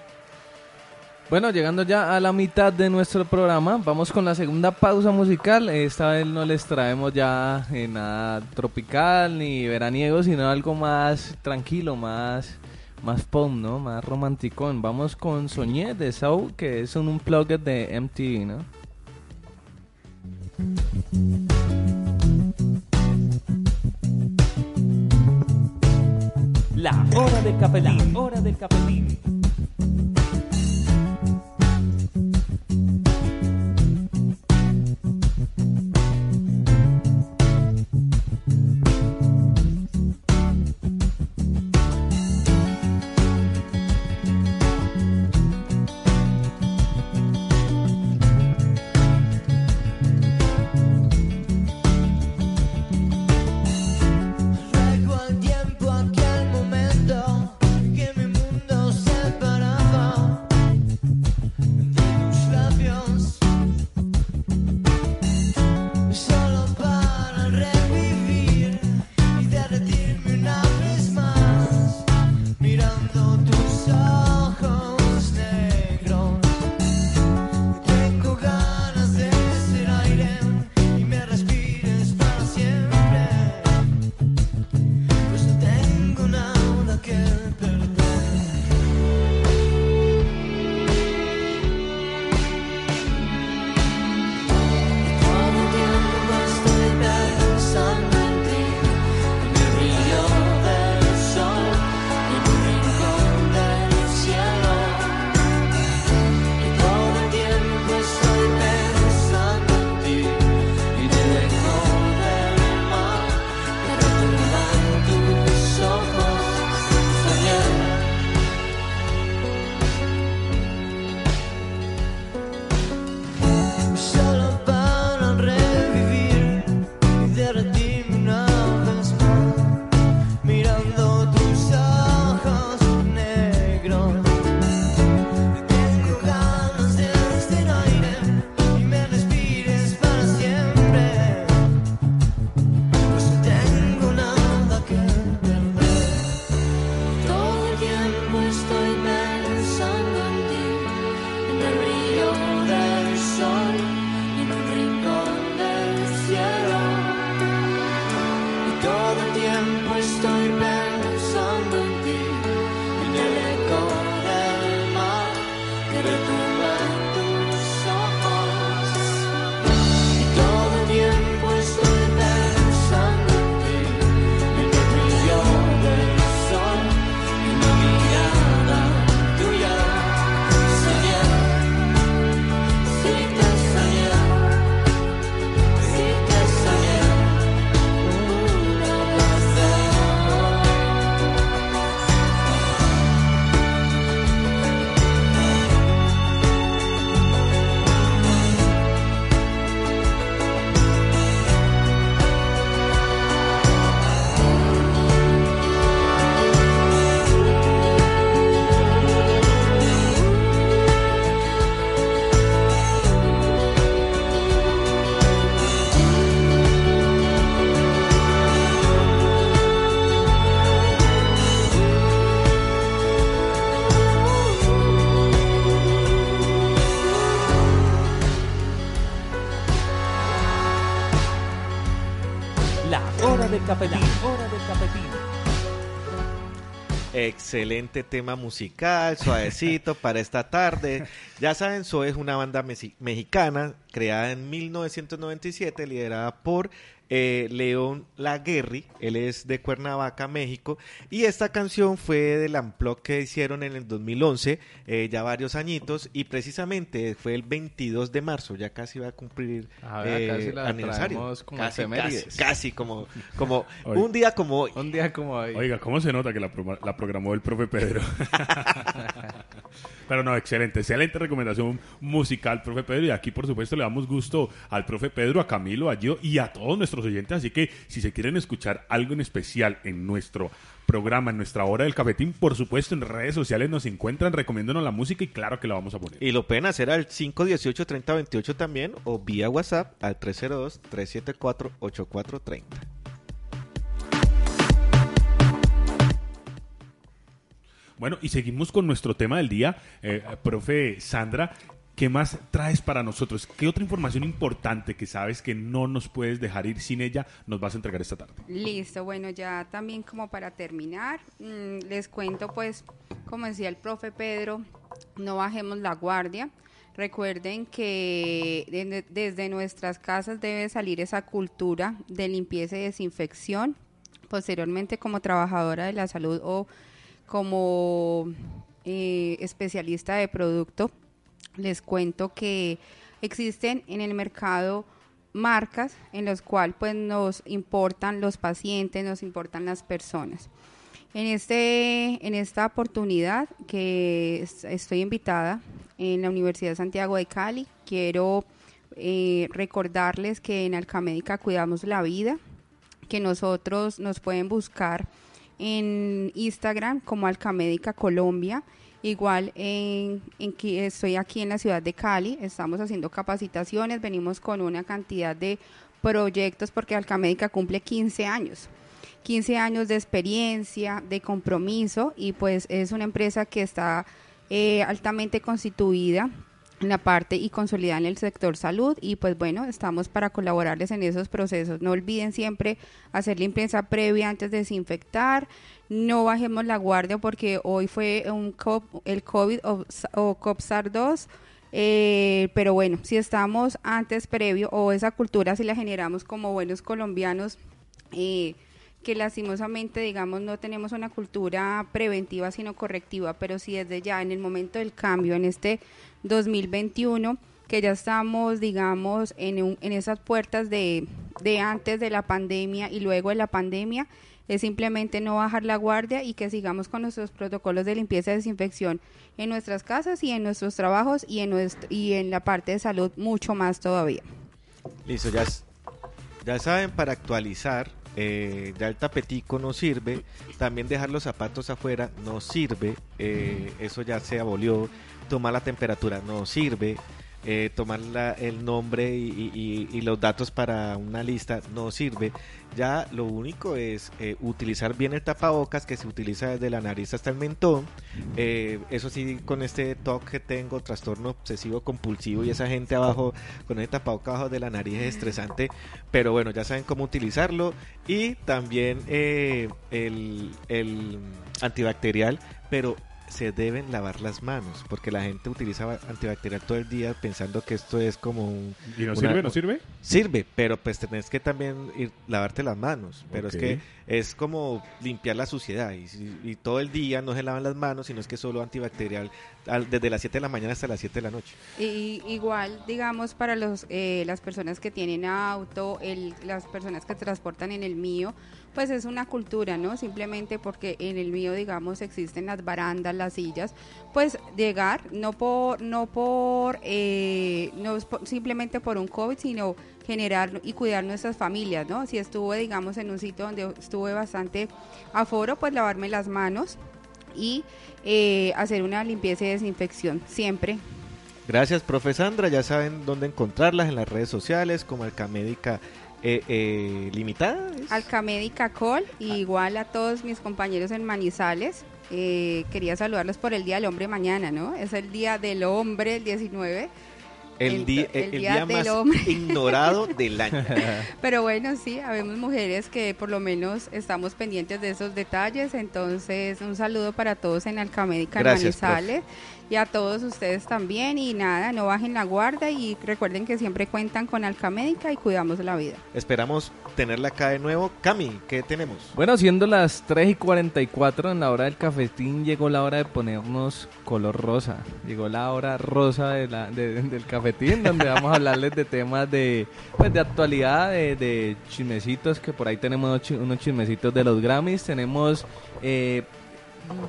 Bueno, llegando ya a la mitad de nuestro programa, vamos con la segunda pausa musical. Esta vez no les traemos ya eh, nada tropical ni veraniego, sino algo más tranquilo, más, más pop, ¿no? Más romanticón. Vamos con Soñé de Sau, que es un unplugged de MTV, ¿no? La hora del cafetín. hora del cafetín. Del cafetín, hora del cafetín. Excelente tema musical, suavecito para esta tarde. Ya saben, Zoe es una banda mexi- mexicana creada en 1997, liderada por eh, León Laguerri. Él es de Cuernavaca, México. Y esta canción fue del Unplugged que hicieron en el 2011, eh, ya varios añitos. Y precisamente fue el 22 de marzo, ya casi va a cumplir A ver, eh, casi la aniversario. como casi, casi, casi como, como un día como hoy. Un día como hoy. Oiga, ¿cómo se nota que la, pro- la programó el profe Pedro? Pero no, excelente, excelente recomendación musical, profe Pedro. Y aquí, por supuesto, le damos gusto al profe Pedro, a Camilo, a Gio y a todos nuestros oyentes. Así que si se quieren escuchar algo en especial en nuestro programa, en nuestra hora del cafetín, por supuesto, en redes sociales nos encuentran recomiéndonos la música y claro que la vamos a poner. Y lo pueden hacer al 518-3028 también o vía WhatsApp al 302-374-8430. Bueno, y seguimos con nuestro tema del día. Eh, profe Sandra, ¿qué más traes para nosotros? ¿Qué otra información importante que sabes que no nos puedes dejar ir sin ella nos vas a entregar esta tarde? Listo, bueno, ya también como para terminar, mm, les cuento pues, como decía el profe Pedro, no bajemos la guardia. Recuerden que de- desde nuestras casas debe salir esa cultura de limpieza y desinfección. Posteriormente, como trabajadora de la salud o como eh, especialista de producto, les cuento que existen en el mercado marcas en los cuales pues nos importan los pacientes, nos importan las personas. En, este, en esta oportunidad que es- estoy invitada en la Universidad de Santiago de Cali, quiero eh, recordarles que en Alcamédica cuidamos la vida, que nosotros nos pueden buscar en Instagram como Alcamédica Colombia. Igual en, en que estoy aquí en la ciudad de Cali, estamos haciendo capacitaciones, venimos con una cantidad de proyectos porque Alcamédica cumple 15 años. 15 años de experiencia, de compromiso y pues es una empresa que está eh, altamente constituida en la parte y consolidada en el sector salud. Y pues bueno, estamos para colaborarles en esos procesos. No olviden siempre hacer limpieza previa antes de desinfectar, no bajemos la guardia porque hoy fue un co- el COVID o, o COPSAR-2, eh, pero bueno, si estamos antes previo o esa cultura si la generamos como buenos colombianos, eh, que lastimosamente, digamos, no tenemos una cultura preventiva, sino correctiva, pero si desde ya, en el momento del cambio, en este 2021, que ya estamos, digamos, en, un- en esas puertas de, de antes de la pandemia y luego de la pandemia, es simplemente no bajar la guardia y que sigamos con nuestros protocolos de limpieza y desinfección en nuestras casas y en nuestros trabajos y en, nuestro, y en la parte de salud mucho más todavía. Listo, ya, ya saben, para actualizar, eh, ya el tapetico no sirve, también dejar los zapatos afuera no sirve, eh, eso ya se abolió, tomar la temperatura no sirve, eh, tomar la- el nombre y, y- los datos para una lista no sirve, ya lo único es eh, utilizar bien el tapabocas que se utiliza desde la nariz hasta el mentón, eh, eso sí, con este TOC que tengo, trastorno obsesivo compulsivo y esa gente abajo con el tapabocas abajo de la nariz es estresante, pero bueno, ya saben cómo utilizarlo. Y también el, el antibacterial, pero se deben lavar las manos porque la gente utiliza antibacterial todo el día pensando que esto es como un... ¿Y no una- sirve? ¿No sirve? Sirve, pero pues tenés que también ir lavarte las manos. Pero es que es como limpiar la suciedad. Y, y todo el día no se lavan las manos, sino es que solo antibacterial al- desde las 7 de la mañana hasta las 7 de la noche. Y igual, digamos, para los, eh, las personas que tienen auto, el, las personas que transportan en el mío, pues es una cultura, ¿no? Simplemente porque en el mío, digamos, existen las barandas, las sillas, pues llegar, no por, no por, eh, no simplemente por un COVID, sino generar y cuidar nuestras familias, ¿no? Si estuve, digamos, en un sitio donde estuve bastante aforo, pues lavarme las manos y eh, hacer una limpieza y desinfección, siempre Gracias, profe Sandra. Ya saben dónde encontrarlas en las redes sociales como Alcamédica eh, eh, Limitada. Col y igual a todos mis compañeros en Manizales. Eh, quería saludarlos por el Día del Hombre mañana, ¿no? Es el Día del Hombre, el 19. El, día, el el, el día día del más hombre. ignorado del año. Pero bueno, sí, habemos mujeres que por lo menos estamos pendientes de esos detalles. Entonces, un saludo para todos en Alcamédica Manizales y a todos ustedes también. Y nada, no bajen la guardia y recuerden que siempre cuentan con Alcamédica y cuidamos la vida. Esperamos tenerla acá de nuevo. Cami, ¿qué tenemos? Bueno, siendo las 3 y 44 en la hora del cafetín, llegó la hora de ponernos color rosa. Llegó la hora rosa de la, de- del cafetín, donde vamos a hablarles de temas de, pues, de actualidad, de, de chismecitos, que por ahí tenemos unos chi- unos chismecitos de los Grammys. Tenemos, eh,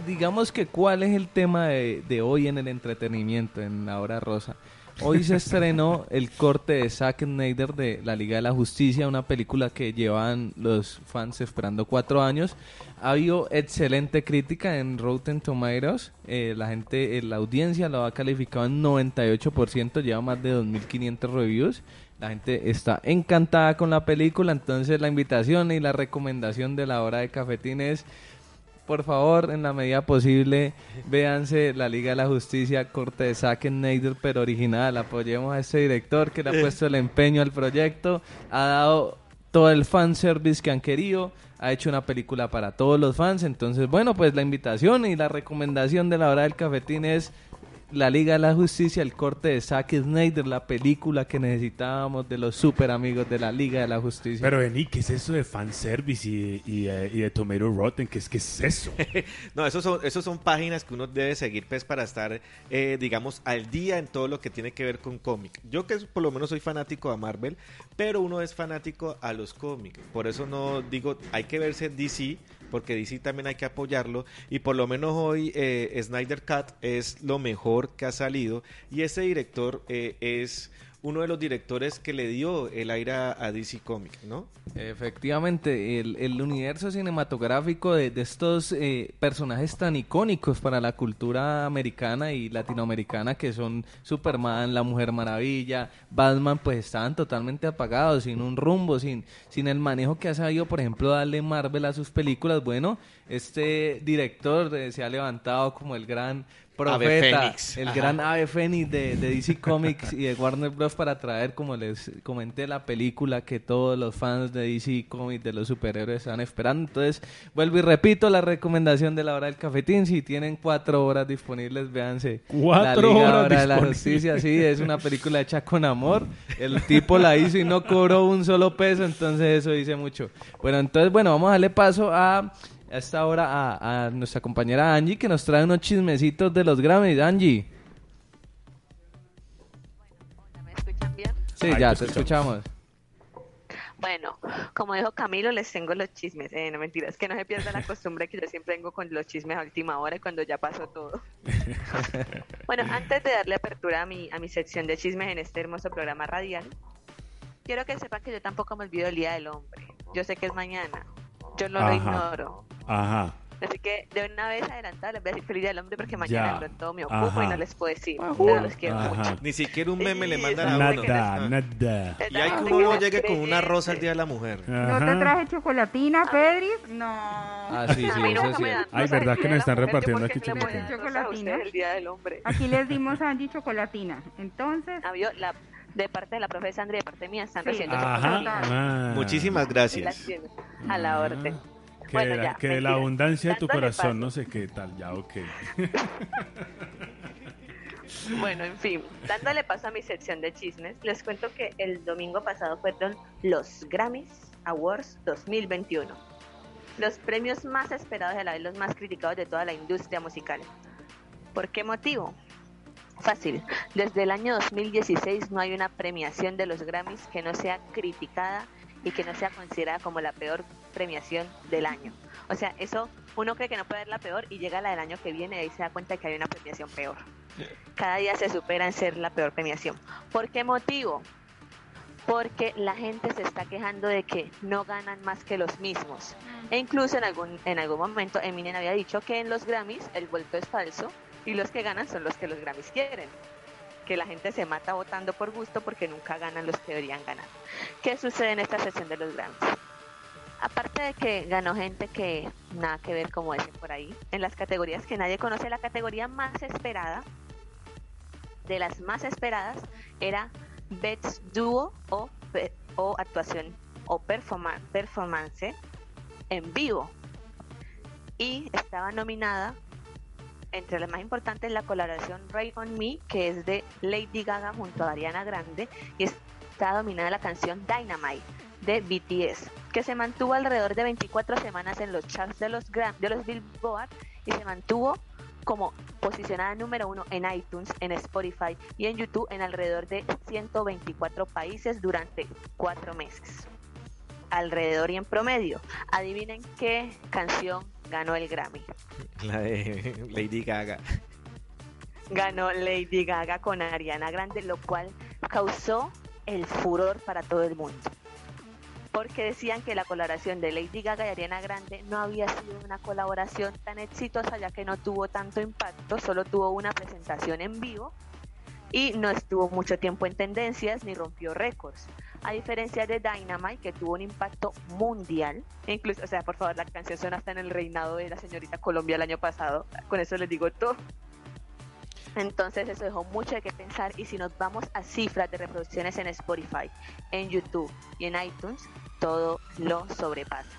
digamos que cuál es el tema de, de hoy en el entretenimiento, en la hora rosa. Hoy se estrenó el corte de Zack Snyder de La Liga de la Justicia, una película que llevan los fans esperando cuatro años. Ha habido excelente crítica en Rotten Tomatoes. Eh, la gente, eh, la audiencia lo ha calificado en 98%, lleva más de 2.500 reviews. La gente está encantada con la película, entonces la invitación y la recomendación de la hora de cafetín es por favor, en la medida posible, véanse la Liga de la Justicia, corte de Zack Snyder, pero original. Apoyemos a este director que le ha puesto el empeño al proyecto, ha dado todo el fanservice que han querido, ha hecho una película para todos los fans. Entonces, bueno, pues la invitación y la recomendación de la hora del cafetín es la Liga de la Justicia, el corte de Zack Snyder, la película que necesitábamos de los super amigos de la Liga de la Justicia. Pero Eni, ¿qué es eso de fanservice y, y, y de Tomato Rotten? ¿Qué es, qué es eso? No, esos son, esos son páginas que uno debe seguir pues para estar, eh, digamos, al día en todo lo que tiene que ver con cómic. Yo que por lo menos soy fanático a Marvel, pero uno es fanático a los cómics. Por eso no digo, hay que verse DC, porque DC también hay que apoyarlo. Y por lo menos hoy eh, Snyder Cut es lo mejor que ha salido. Y ese director eh, es uno de los directores que le dio el aire a, DC Comics, ¿no? Efectivamente, el, el universo cinematográfico de, de estos eh, personajes tan icónicos para la cultura americana y latinoamericana que son Superman, la Mujer Maravilla, Batman, pues estaban totalmente apagados, sin un rumbo, sin, sin el manejo que ha sabido, por ejemplo, darle Marvel a sus películas. Bueno, este director eh, se ha levantado como el gran profeta, Fénix. el Ajá. gran ave fénix de, de DC Comics y de Warner Bros. para traer, como les comenté, la película que todos los fans de DC Comics, de los superhéroes, están esperando. Entonces, vuelvo y repito la recomendación de la hora del cafetín. Si tienen cuatro horas disponibles, véanse. Cuatro la Liga horas Hora de la disponibles. Justicia, sí, es una película hecha con amor. El tipo la hizo y no cobró un solo peso, entonces eso dice mucho. Bueno, entonces, bueno, vamos a darle paso a a esta hora a, a nuestra compañera Angie que nos trae unos chismecitos de los Grammys. Angie. ¿Me escuchan bien? Sí, Ahí ya te escuchamos. Bueno, como dijo Camilo, les tengo los chismes. Eh, no mentiras, que no se pierda la costumbre que yo siempre vengo con los chismes a última hora y cuando ya pasó todo. bueno, antes de darle apertura a mi, a mi sección de chismes en este hermoso programa radial, quiero que sepan que yo tampoco me olvido el Día del Hombre. Yo sé que es mañana. Yo no lo Ajá. ignoro. Ajá. Así que de una vez adelantada les voy a decir feliz Día del Hombre porque mañana Ya. en todo me ocupo Ajá. y no les puedo decir. Pero los quiero Ajá. mucho. Ni siquiera un meme le Sí, mandan a uno. Nada, nada. Y hay que Ah, uno no sí, llegue con una rosa el Día de la Mujer. ¿No te Ajá. traje chocolatina, Pedris? No. Ah, sí, A sí, mí eso dan Ay, verdad que nos están Mujer, ¿yo repartiendo por qué aquí chocolatina. rosas a ustedes el Día del Hombre? Aquí les dimos a Angie chocolatina. Entonces, Ah, la, de parte de la profe Sandra y de parte mía están Sí. recibiendo Ajá. Ah. Muchísimas gracias. a la orden. Que, Bueno, de la, ya, que de la mentira. abundancia de tu corazón, no sé qué tal, ya, ok. Bueno, en fin, dándole paso a mi sección de chismes, les cuento que el domingo pasado fueron los Grammys Awards 2021. Los premios más esperados y a la vez los más criticados de toda la industria musical. ¿Por qué motivo? Fácil. Desde el año 2016 no hay una premiación de los Grammys que no sea criticada y que no sea considerada como la peor premiación del año. O sea, eso uno cree que no puede ser la peor y llega la del año que viene y ahí se da cuenta que hay una premiación peor. Cada día se supera en ser la peor premiación. ¿Por qué motivo? Porque la gente se está quejando de que no ganan más que los mismos. E incluso en algún, en algún momento Eminem había dicho que en los Grammys el vuelto es falso y los que ganan son los que los Grammys quieren. Que la gente se mata votando por gusto porque nunca ganan los que deberían ganar. ¿Qué sucede en esta sesión de los Grammys? Aparte de que ganó gente que nada que ver, como dicen por ahí, en las categorías que nadie conoce, la categoría más esperada de las más esperadas era Best Duo o, actuación o performa- performance en vivo. Y estaba nominada entre las más importantes la colaboración Ray on Me, que es de Lady Gaga junto a Ariana Grande, y está dominada la canción Dynamite de BTS, que se mantuvo alrededor de 24 semanas en los charts de los, Gram- de los Billboard y se mantuvo como posicionada número uno en iTunes, en Spotify y en YouTube en alrededor de 124 países durante cuatro meses. Alrededor y en promedio. Adivinen qué canción ganó el Grammy. La de Lady Gaga. Ganó Lady Gaga con Ariana Grande, lo cual causó el furor para todo el mundo. Porque decían que la colaboración de Lady Gaga y Ariana Grande no había sido una colaboración tan exitosa ya que no tuvo tanto impacto, solo tuvo una presentación en vivo y no estuvo mucho tiempo en tendencias ni rompió récords. A diferencia de Dynamite, que tuvo un impacto mundial, e incluso, o sea, por favor, la canción suena hasta en el reinado de la señorita Colombia el año pasado, con eso les digo todo. Entonces eso dejó mucho de qué pensar y si nos vamos a cifras de reproducciones en Spotify, en YouTube y en iTunes, todo lo sobrepasa.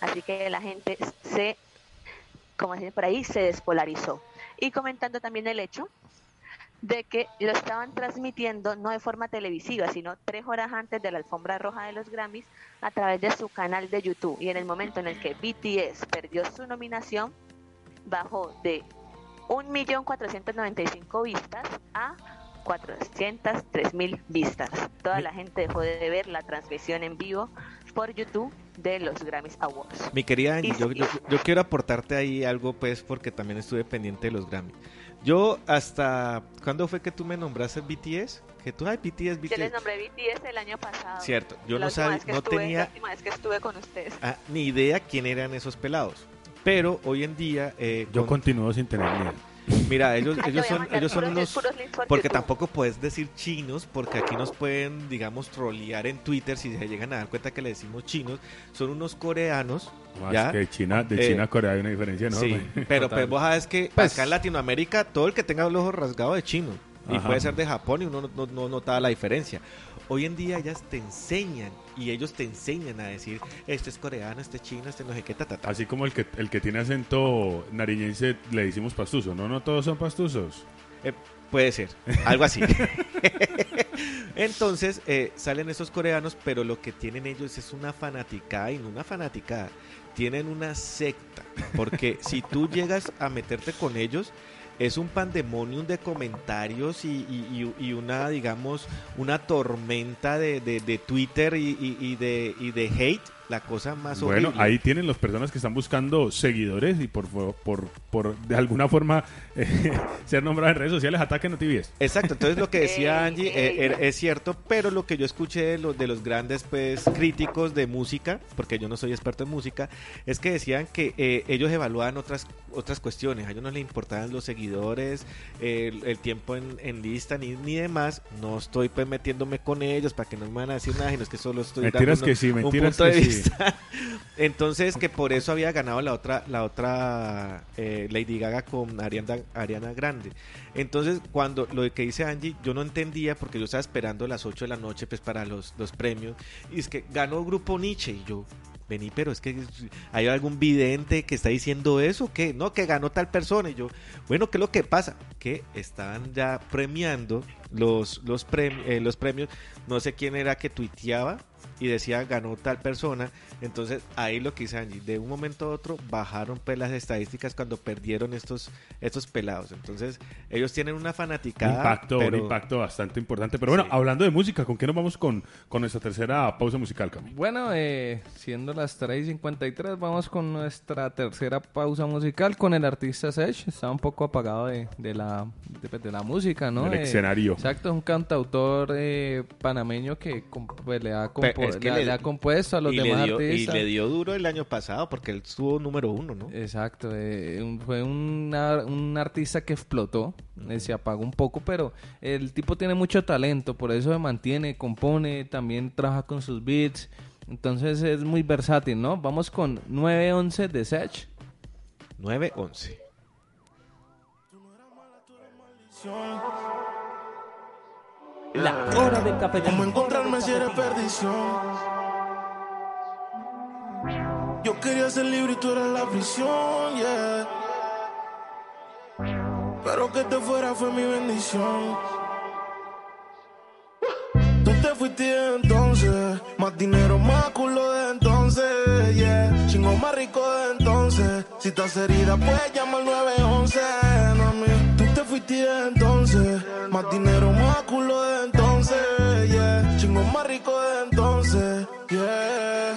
Así que la gente se, como dicen por ahí, se despolarizó. Y comentando también el hecho de que lo estaban transmitiendo no de forma televisiva, sino tres horas antes de la alfombra roja de los Grammys a través de su canal de YouTube. Y en el momento en el que BTS perdió su nominación, bajó de 1.495 vistas a 403.000 vistas. Toda la gente dejó de ver la transmisión en vivo por YouTube de los Grammys Awards. Mi querida Angie, yo, yo- yo quiero aportarte ahí algo, pues, porque también estuve pendiente de los Grammy. Yo hasta, ¿cuándo fue que tú me nombraste BTS? Que tú, ay, BTS, Yo les BTS. nombré BTS el año pasado. Cierto, yo La no sabía, no estuve- La tenía última vez que estuve con ustedes. ah, ni idea quién eran esos pelados. Pero hoy en día, eh, Yo con- continúo sin tener ni idea. Mira, ellos, ellos son, ellos son unos, porque tampoco puedes decir chinos, porque aquí nos pueden, digamos, trolear en Twitter si se llegan a dar cuenta que le decimos chinos. Son unos coreanos, Más ¿ya? que China, de Eh, China a Corea hay una diferencia enorme. Sí, pero Total. pues vos sabes que Pues- acá en Latinoamérica todo el que tenga el ojo rasgado es chino. Y Ajá. puede ser de Japón y uno no, no, no notaba la diferencia. Hoy en día ellas te enseñan y ellos te enseñan a decir, este es coreano, este es chino, este no sé qué, ta, ta, ta". Así como el que, el que tiene acento nariñense le decimos pastuso. No, no todos son pastuzos. Eh, puede ser, algo así. Entonces eh, salen esos coreanos, pero lo que tienen ellos es una fanaticada y no una fanaticada. Tienen una secta, porque si tú llegas a meterte con ellos, es un pandemonium de comentarios y, una, digamos, una tormenta de, de- Twitter y de, y de hate, la cosa más Bueno, horrible. ahí tienen las personas que están buscando seguidores y por, por, por de alguna forma eh, ser nombrados en redes sociales, ataquen a TVS. Exacto, entonces lo que decía Angie eh, er- es cierto, pero lo que yo escuché de los, de los grandes pues críticos de música, porque yo no soy experto en música, es que decían que eh, ellos evaluaban otras otras cuestiones, a ellos no les importaban los seguidores, el, el tiempo en, en lista ni, ni demás, no estoy pues metiéndome con ellos para que no me van a decir nada, sino es que solo estoy Mentiras dando que un- sí, un mentiras de que sí. Entonces que por eso había ganado la otra la otra eh, Lady Gaga con Ariana, Ariana Grande. Entonces cuando lo que dice Angie yo no entendía porque yo estaba esperando las 8 de la noche pues para los, los premios y es que ganó Grupo Nietzsche y yo vení pero es que hay algún vidente que está diciendo eso que no que ganó tal persona y yo bueno qué es lo que pasa que estaban ya premiando los los premi- eh, los premios no sé quién era que tuiteaba y decía ganó tal persona. Entonces ahí lo que hice Angie, de un momento a otro bajaron pues las estadísticas cuando perdieron estos, estos pelados. Entonces ellos tienen una Un fanaticada. impacto, pero- un impacto bastante importante. Pero bueno, Sí. hablando de música, ¿con qué nos vamos con, con nuestra tercera pausa musical, Cami? Bueno, eh, siendo las 3 y 53, vamos con nuestra tercera pausa musical con el artista Sech. Está un poco apagado de, de la, de, pues, de la música, ¿no? Del Eh, escenario. Exacto, es un cantautor eh, panameño que pues, le, ha compo- Pe- es que le, le- le ha compuesto a los demás dio, y artistas. le dio duro el año pasado porque él estuvo número uno, ¿no? Exacto, eh, un- fue una- un artista que explotó, eh, se apagó un poco, pero el tipo tiene mucho talento, por eso se mantiene, compone, también trabaja con sus beats, entonces es muy versátil, ¿no? Vamos con 911 de Sech. 9-11. La hora del cafetín. ¿Cómo encontrarme si eres perdición? Yo quería ser libre y tú eras la prisión, yeah. Pero que te fuera fue mi bendición. Fuiste entonces, más dinero, más culo de entonces, yeah. Chingo más rico de entonces. Si estás herida, puedes llamar al 911, mami. Tú te fuiste entonces, más dinero, más culo de entonces, yeah. Chingo más rico de entonces, yeah.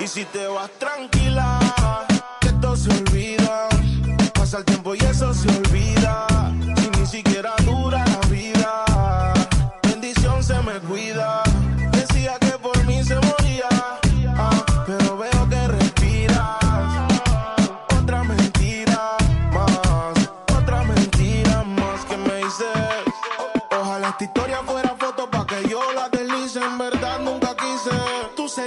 Y si te vas tranquila, que esto se olvida. Pasa el tiempo y eso se olvida. Si ni siquiera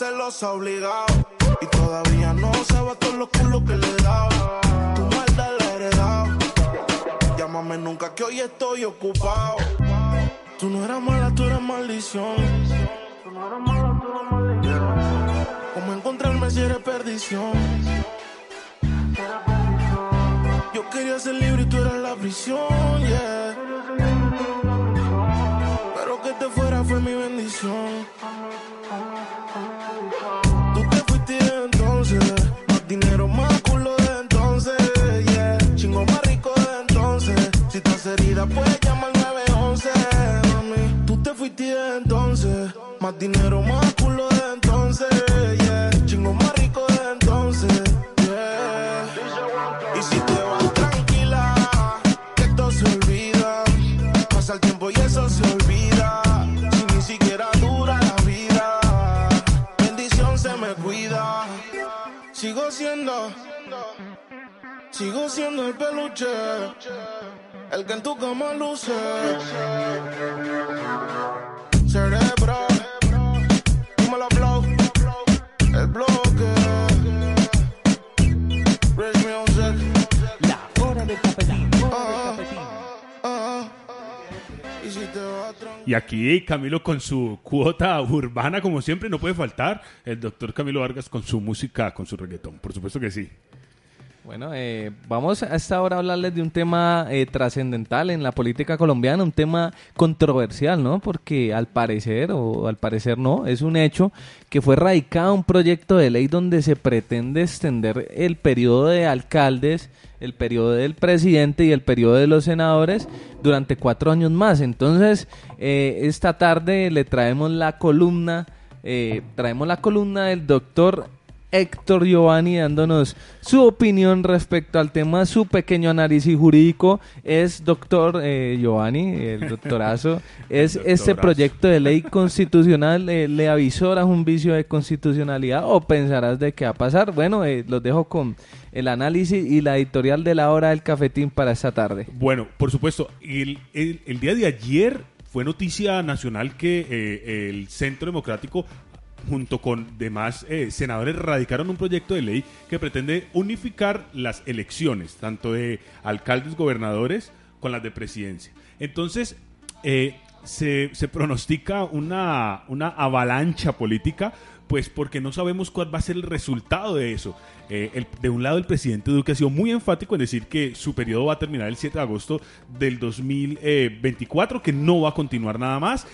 Tú estás celosa obligado. Y todavía no sabes todos los culos que le he dado. Tu maldad la he heredado. Llámame nunca que hoy estoy ocupado. Tú no eras mala, tú eras maldición. ¿Cómo encontrarme si eres perdición? Yo quería ser libre y tú eras la prisión, yeah. Pero que te fuera fue mi bendición. Entonces. Si estás herida, puedes llamar al 911, mami. Tú te fuiste entonces, más dinero, más culo de entonces. Chingo más rico de entonces. Y si te vas tranquila, que esto se olvida. Pasa el tiempo y eso se olvida. Si ni siquiera dura la vida, bendición se me cuida. Sigo siendo, sigo siendo el peluche, el que en tu cama luce. Cerebro, dímelo flow, el bloque. Rich Music. La hora del cafetín. Ah, ah, y si te vas tranquilo. Y aquí Camilo con su cuota urbana, como siempre, no puede faltar. El doctor Camilo Vargas con su música, con su reggaetón. Por supuesto que sí. Bueno, eh, vamos a esta hora a hablarles de un tema eh, trascendental en la política colombiana, un tema controversial, ¿no? Porque al parecer, o al parecer no, es un hecho que fue radicado un proyecto de ley donde se pretende extender el periodo de alcaldes, el periodo del presidente y el periodo de los senadores durante cuatro años más. Entonces, eh, esta tarde le traemos la columna, eh, traemos la columna del doctor Héctor Giovanni dándonos su opinión respecto al tema, su pequeño análisis jurídico. Es doctor eh, Giovanni, el doctorazo. es El este proyecto de ley constitucional. eh, ¿Le avisoras un vicio de constitucionalidad o pensarás de qué va a pasar? Bueno, eh, los dejo con el análisis y la editorial de la hora del cafetín para esta tarde. Bueno, por supuesto, el, el- el día de ayer fue noticia nacional que eh, el Centro Democrático junto con demás eh, senadores radicaron un proyecto de ley que pretende unificar las elecciones, tanto de alcaldes, gobernadores, con las de presidencia. Entonces, eh, se, se pronostica una, una avalancha política, pues porque no sabemos cuál va a ser el resultado de eso. Eh, de un lado, el presidente Duque ha sido muy enfático en decir que su periodo va a terminar el 7 de agosto del 2024, que no va a continuar nada más.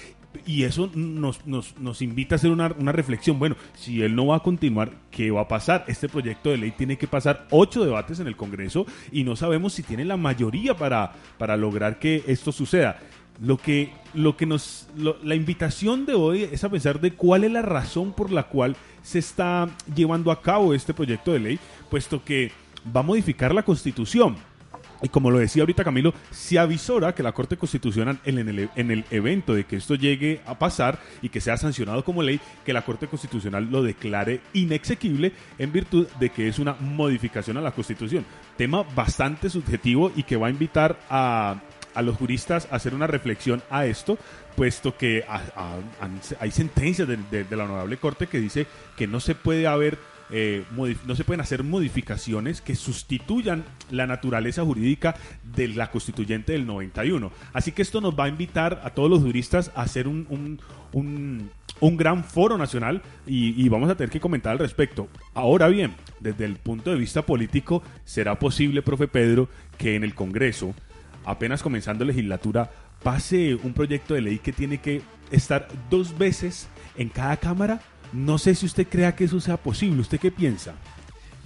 Y eso nos, nos, nos invita a hacer una, una reflexión. Bueno, si él no va a continuar, ¿qué va a pasar? Este proyecto de ley tiene que pasar ocho debates en el Congreso y no sabemos si tiene la mayoría para, para lograr que esto suceda. Lo que, lo que nos, lo- la invitación de hoy es a pensar de cuál es la razón por la cual se está llevando a cabo este proyecto de ley, puesto que va a modificar la Constitución. Y como lo decía ahorita Camilo, se avisora que la Corte Constitucional en el, en el evento de que esto llegue a pasar y que sea sancionado como ley, que la Corte Constitucional lo declare inexequible en virtud de que es una modificación a la Constitución. Tema bastante subjetivo y que va a invitar a, a los juristas a hacer una reflexión a esto, puesto que hay sentencias de, de- de la Honorable Corte que dice que no se puede haber eh, no se pueden hacer modificaciones que sustituyan la naturaleza jurídica de la constituyente del 91. Así que esto nos va a invitar a todos los juristas a hacer un, un- un- un gran foro nacional y, y vamos a tener que comentar al respecto. Ahora bien, desde el punto de vista político, ¿será posible, profe Pedro, que en el Congreso, apenas comenzando legislatura, pase un proyecto de ley que tiene que estar dos veces en cada cámara? No sé si usted crea que eso sea posible. ¿Usted qué piensa?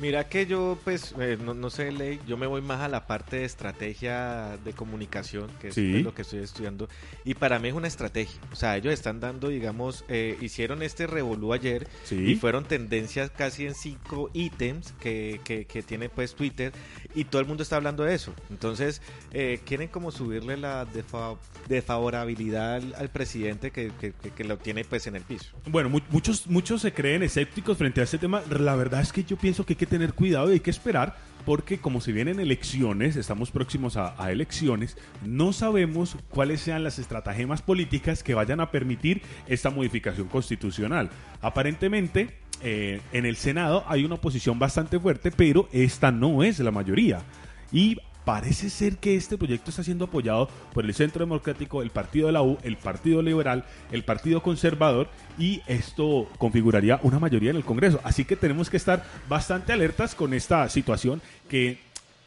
Mira que yo, pues, eh, no, no sé, ley, yo me voy más a la parte de estrategia de comunicación, que es Sí. pues, lo que estoy estudiando, y para mí es una estrategia. O sea, ellos están dando, digamos, eh, hicieron este revolú ayer Sí. y fueron tendencias casi en cinco ítems que, que, que tiene pues Twitter y todo el mundo está hablando de eso. Entonces, eh, quieren como subirle la defa- desfavorabilidad al, al presidente que, que, que- que lo tiene pues en el piso. Bueno, mu- muchos, muchos se creen escépticos frente a este tema. La verdad es que yo pienso que hay que tener cuidado y hay que esperar porque como se vienen elecciones, estamos próximos a, elecciones, no sabemos cuáles sean las estratagemas políticas que vayan a permitir esta modificación constitucional. Aparentemente, eh, en el Senado hay una oposición bastante fuerte, pero esta no es la mayoría. Y parece ser que este proyecto está siendo apoyado por el Centro Democrático, el Partido de la U, el Partido Liberal, el Partido Conservador y esto configuraría una mayoría en el Congreso. Así que tenemos que estar bastante alertas con esta situación que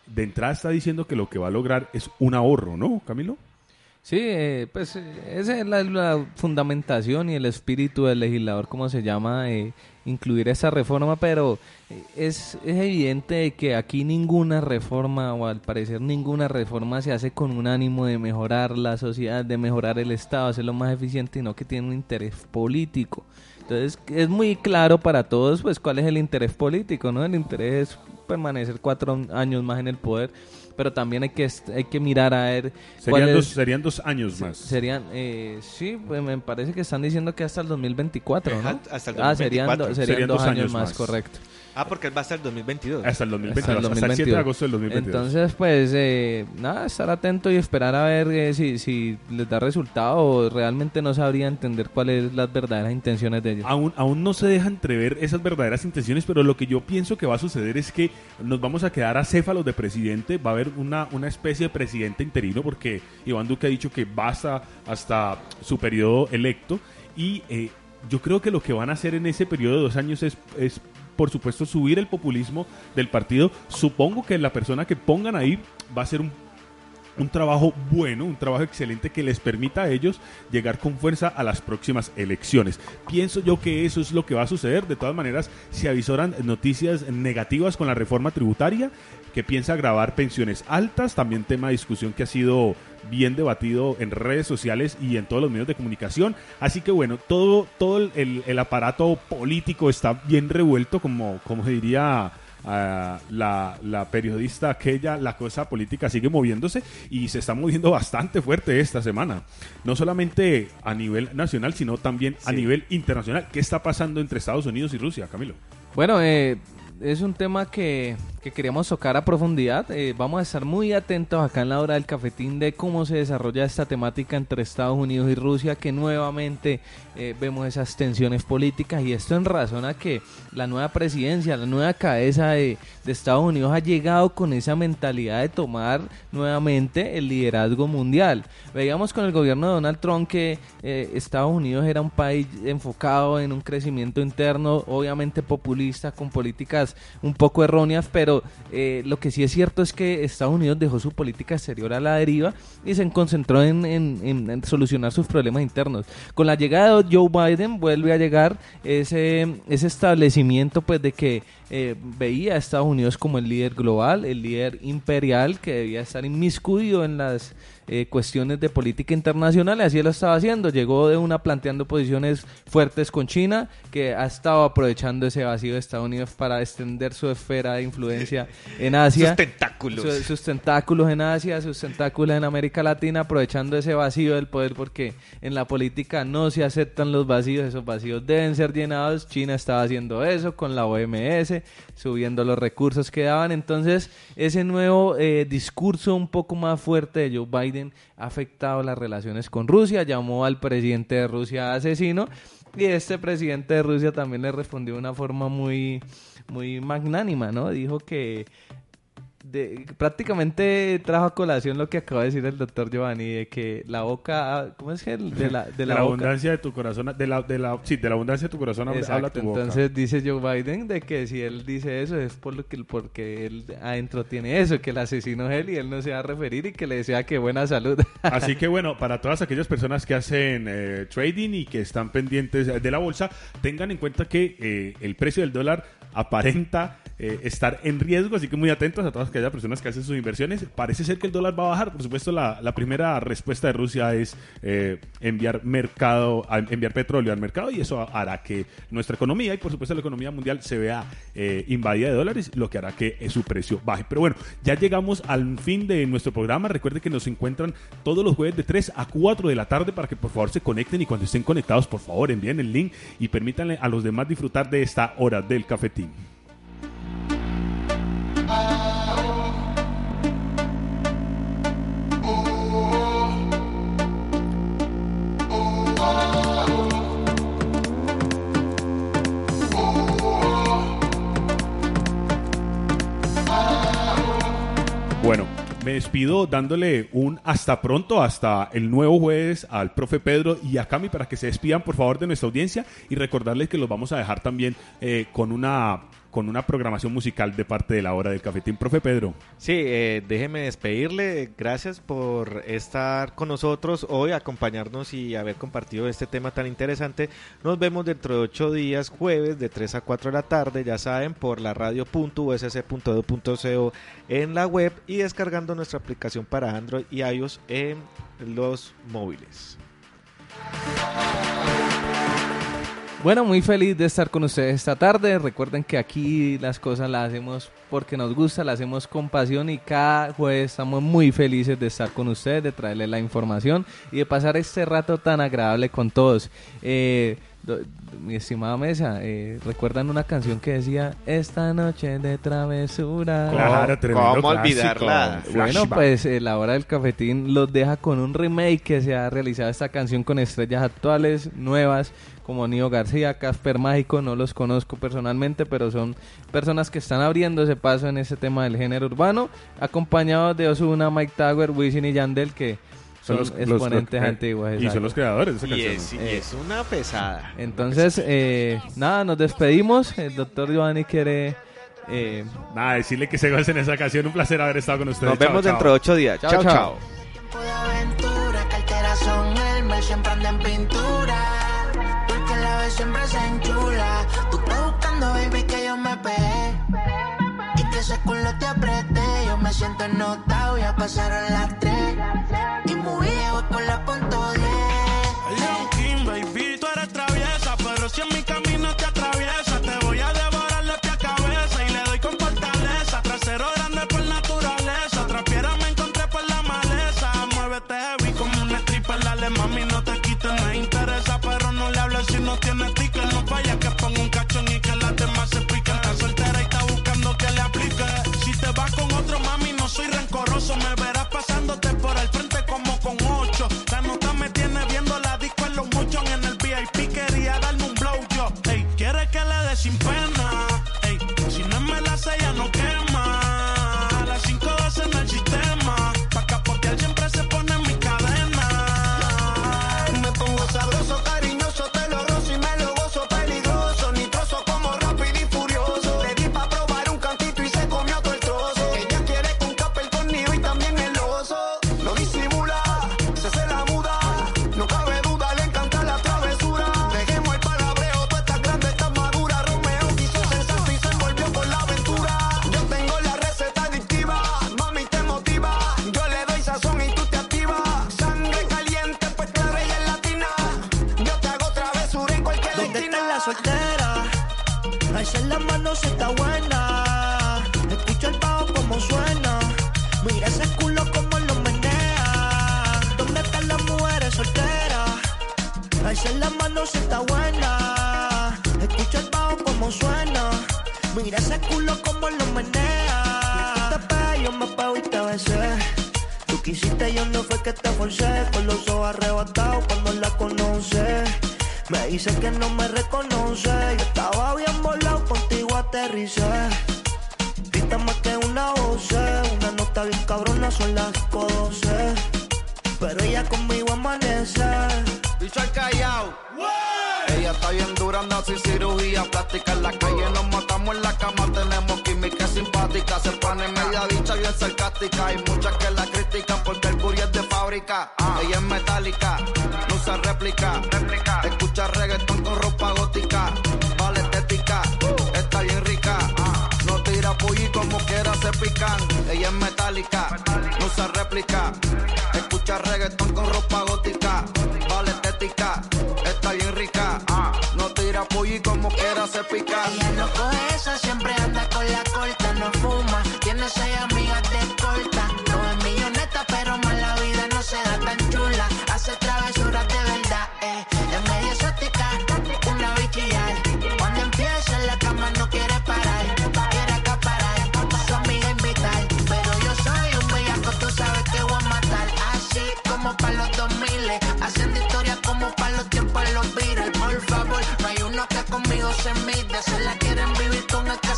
de entrada está diciendo que lo que va a lograr es un ahorro, ¿no, Camilo? Sí, eh, pues eh, esa es la, fundamentación y el espíritu del legislador, como se llama, eh, incluir esa reforma, pero es, es evidente que aquí ninguna reforma, o al parecer ninguna reforma se hace con un ánimo de mejorar la sociedad, de mejorar el Estado, hacerlo más eficiente, sino que tiene un interés político. Entonces es muy claro para todos pues cuál es el interés político, ¿no? El interés es permanecer cuatro años más en el poder, pero también hay que, hay que mirar a ver Serían, dos, es- serían dos años más. Serían, eh, sí, pues me parece que están diciendo que hasta el 2024, ¿no? Hasta el Ah, serían, 2024. do- serían Serían dos dos años, años más, más. correcto. Ah, porque va hasta el 2022. Hasta el 2022, Hasta el hasta el 7 de 2022. agosto del 2022. Entonces, pues, eh, nada, estar atento y esperar a ver eh, si, si les da resultado o realmente no sabría entender cuáles las verdaderas intenciones de ellos. Aún, aún no se deja entrever esas verdaderas intenciones, pero lo que yo pienso que va a suceder es que nos vamos a quedar acéfalos de presidente, va a haber una, una especie de presidente interino, porque Iván Duque ha dicho que basta hasta su periodo electo, y eh, yo creo que lo que van a hacer en ese periodo de dos años es, es, por supuesto, subir el populismo del partido. Supongo que la persona que pongan ahí va a ser un un trabajo bueno, un trabajo excelente que les permita a ellos llegar con fuerza a las próximas elecciones. Pienso yo que eso es lo que va a suceder. De todas maneras, se avisoran noticias negativas con la reforma tributaria, que piensa grabar pensiones altas, también tema de discusión que ha sido bien debatido en redes sociales y en todos los medios de comunicación. Así que bueno, todo, todo el, el- aparato político está bien revuelto, como, como diría a la, la periodista aquella, la cosa política sigue moviéndose y se está moviendo bastante fuerte esta semana. No solamente a nivel nacional, sino también a nivel internacional. ¿Qué está pasando entre Estados Unidos y Rusia, Camilo? Bueno, eh, es un tema que, que queríamos tocar a profundidad. Eh, vamos a estar muy atentos acá en la hora del cafetín de cómo se desarrolla esta temática entre Estados Unidos y Rusia, que nuevamente eh, vemos esas tensiones políticas y esto en razón a que la nueva presidencia, la nueva cabeza de, Estados Unidos ha llegado con esa mentalidad de tomar nuevamente el liderazgo mundial. Veíamos con el gobierno de Donald Trump que eh, Estados Unidos era un país enfocado en un crecimiento interno, obviamente populista, con políticas un poco erróneas, pero pero eh, lo que sí es cierto es que Estados Unidos dejó su política exterior a la deriva y se concentró en, solucionar sus problemas internos. Con la llegada de Joe Biden vuelve a llegar ese, ese establecimiento pues de que eh, veía a Estados Unidos como el líder global, el líder imperial que debía estar inmiscuido en las eh, cuestiones de política internacional y así lo estaba haciendo. Llegó de una planteando posiciones fuertes con China que ha estado aprovechando ese vacío de Estados Unidos para extender su esfera de influencia en Asia. Sus tentáculos. Su- sus tentáculos en Asia, sus tentáculos en América Latina, aprovechando ese vacío del poder porque en la política no se aceptan los vacíos, esos vacíos deben ser llenados. China estaba haciendo eso con la OMS, subiendo los recursos que daban. Entonces, ese nuevo eh, discurso un poco más fuerte de Joe Biden ha afectado las relaciones con Rusia, llamó al presidente de Rusia asesino. Y este presidente de Rusia también le respondió de una forma muy, muy magnánima, ¿no? Dijo que de- prácticamente trajo a colación lo que acaba de decir el doctor Giovanni, de que la boca, ¿cómo es que? De la, de De la la, boca. abundancia de tu corazón, de la, de la, sí, de la abundancia de tu corazón habla- habla Exacto, tu boca. entonces dice Joe Biden de que si él dice eso es por lo que, porque él adentro tiene eso, que el asesino es él y él no se va a referir y que le desea que buena salud. Así que bueno, para todas aquellas personas que hacen eh, trading y que están pendientes de la bolsa, tengan en cuenta que eh, el precio del dólar aparenta eh, estar en riesgo, así que muy atentos a todas aquellas personas que hacen sus inversiones. Parece ser que el dólar va a bajar. Por supuesto, la, primera respuesta de Rusia es eh, enviar mercado, enviar petróleo al mercado y eso hará que nuestra economía y por supuesto la economía mundial se vea eh, invadida de dólares, lo que hará que eh, su precio baje. Pero bueno, ya llegamos al fin de nuestro programa. Recuerden que nos encuentran todos los jueves de 3 a 4 de la tarde para que por favor se conecten y cuando estén conectados, por favor envíen el link y permítanle a los demás disfrutar de esta hora del cafetín. Me despido dándole un hasta pronto, hasta el nuevo jueves al profe Pedro y a Cami para que se despidan por favor de nuestra audiencia y recordarles que los vamos a dejar también eh, con una con una programación musical de parte de la hora del cafetín. Profe Pedro. Sí, eh, déjeme despedirle. Gracias por estar con nosotros hoy, acompañarnos y haber compartido este tema tan interesante. Nos vemos dentro de ocho días, jueves, de 3 a 4 de la tarde, ya saben, por la radio.usc.edu.co en la web y descargando nuestra aplicación para Android y iOS en los móviles. Bueno, muy feliz de estar con ustedes esta tarde. Recuerden que aquí las cosas las hacemos porque nos gusta, las hacemos con pasión y cada jueves estamos muy felices de estar con ustedes, de traerles la información y de pasar este rato tan agradable con todos. Eh, mi estimada mesa, eh, ¿recuerdan una canción que decía Esta noche de travesura? Claro, tremendo ¿Cómo olvidarla? Bueno, pues eh, la hora del cafetín los deja con un remake que se ha realizado esta canción con estrellas actuales, nuevas, como Nio García, Casper Mágico, no los conozco personalmente, pero son personas que están abriendo ese paso en ese tema del género urbano, acompañados de Ozuna, Mike Tower, Wisin y Yandel, que son, los- los- exponentes los- antiguos. Y exacto. son los creadores de esa Y canción. es, y Eh, es una pesada. Entonces, eh, nada, nos despedimos. El doctor Giovanni quiere... eh, Nada, decirle que se gocen esa canción. Un placer haber estado con ustedes. Nos Chao, vemos chao. dentro de ocho días. Chao, chao. chao. siempre anda en pintura. Porque la vez siempre se enchula. Tú estás buscando, baby, que yo me pegué. Y que ese culo te apreté. Yo me siento ennotado, ya pasaron las tres. Y muy voy por la punto 10.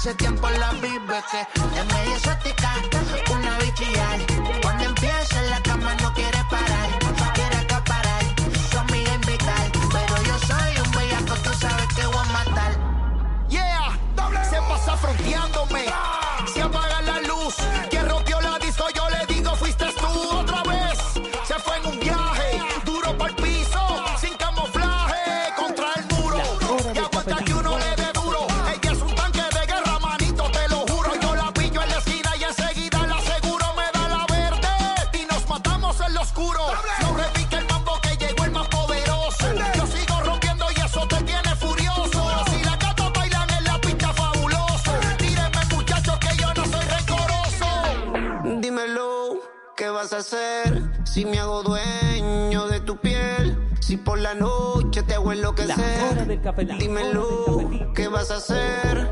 hace tiempo la vive que es medio exótica, una bichillar. Cuando empieza en la cama no quiere parar, no quiere acaparar, conmigo invitar. Pero yo soy un bellaco, tú sabes que voy a matar. Yeah, se pasa fronteándome, se apaga la luz, que Dímelo, ¿qué vas a hacer?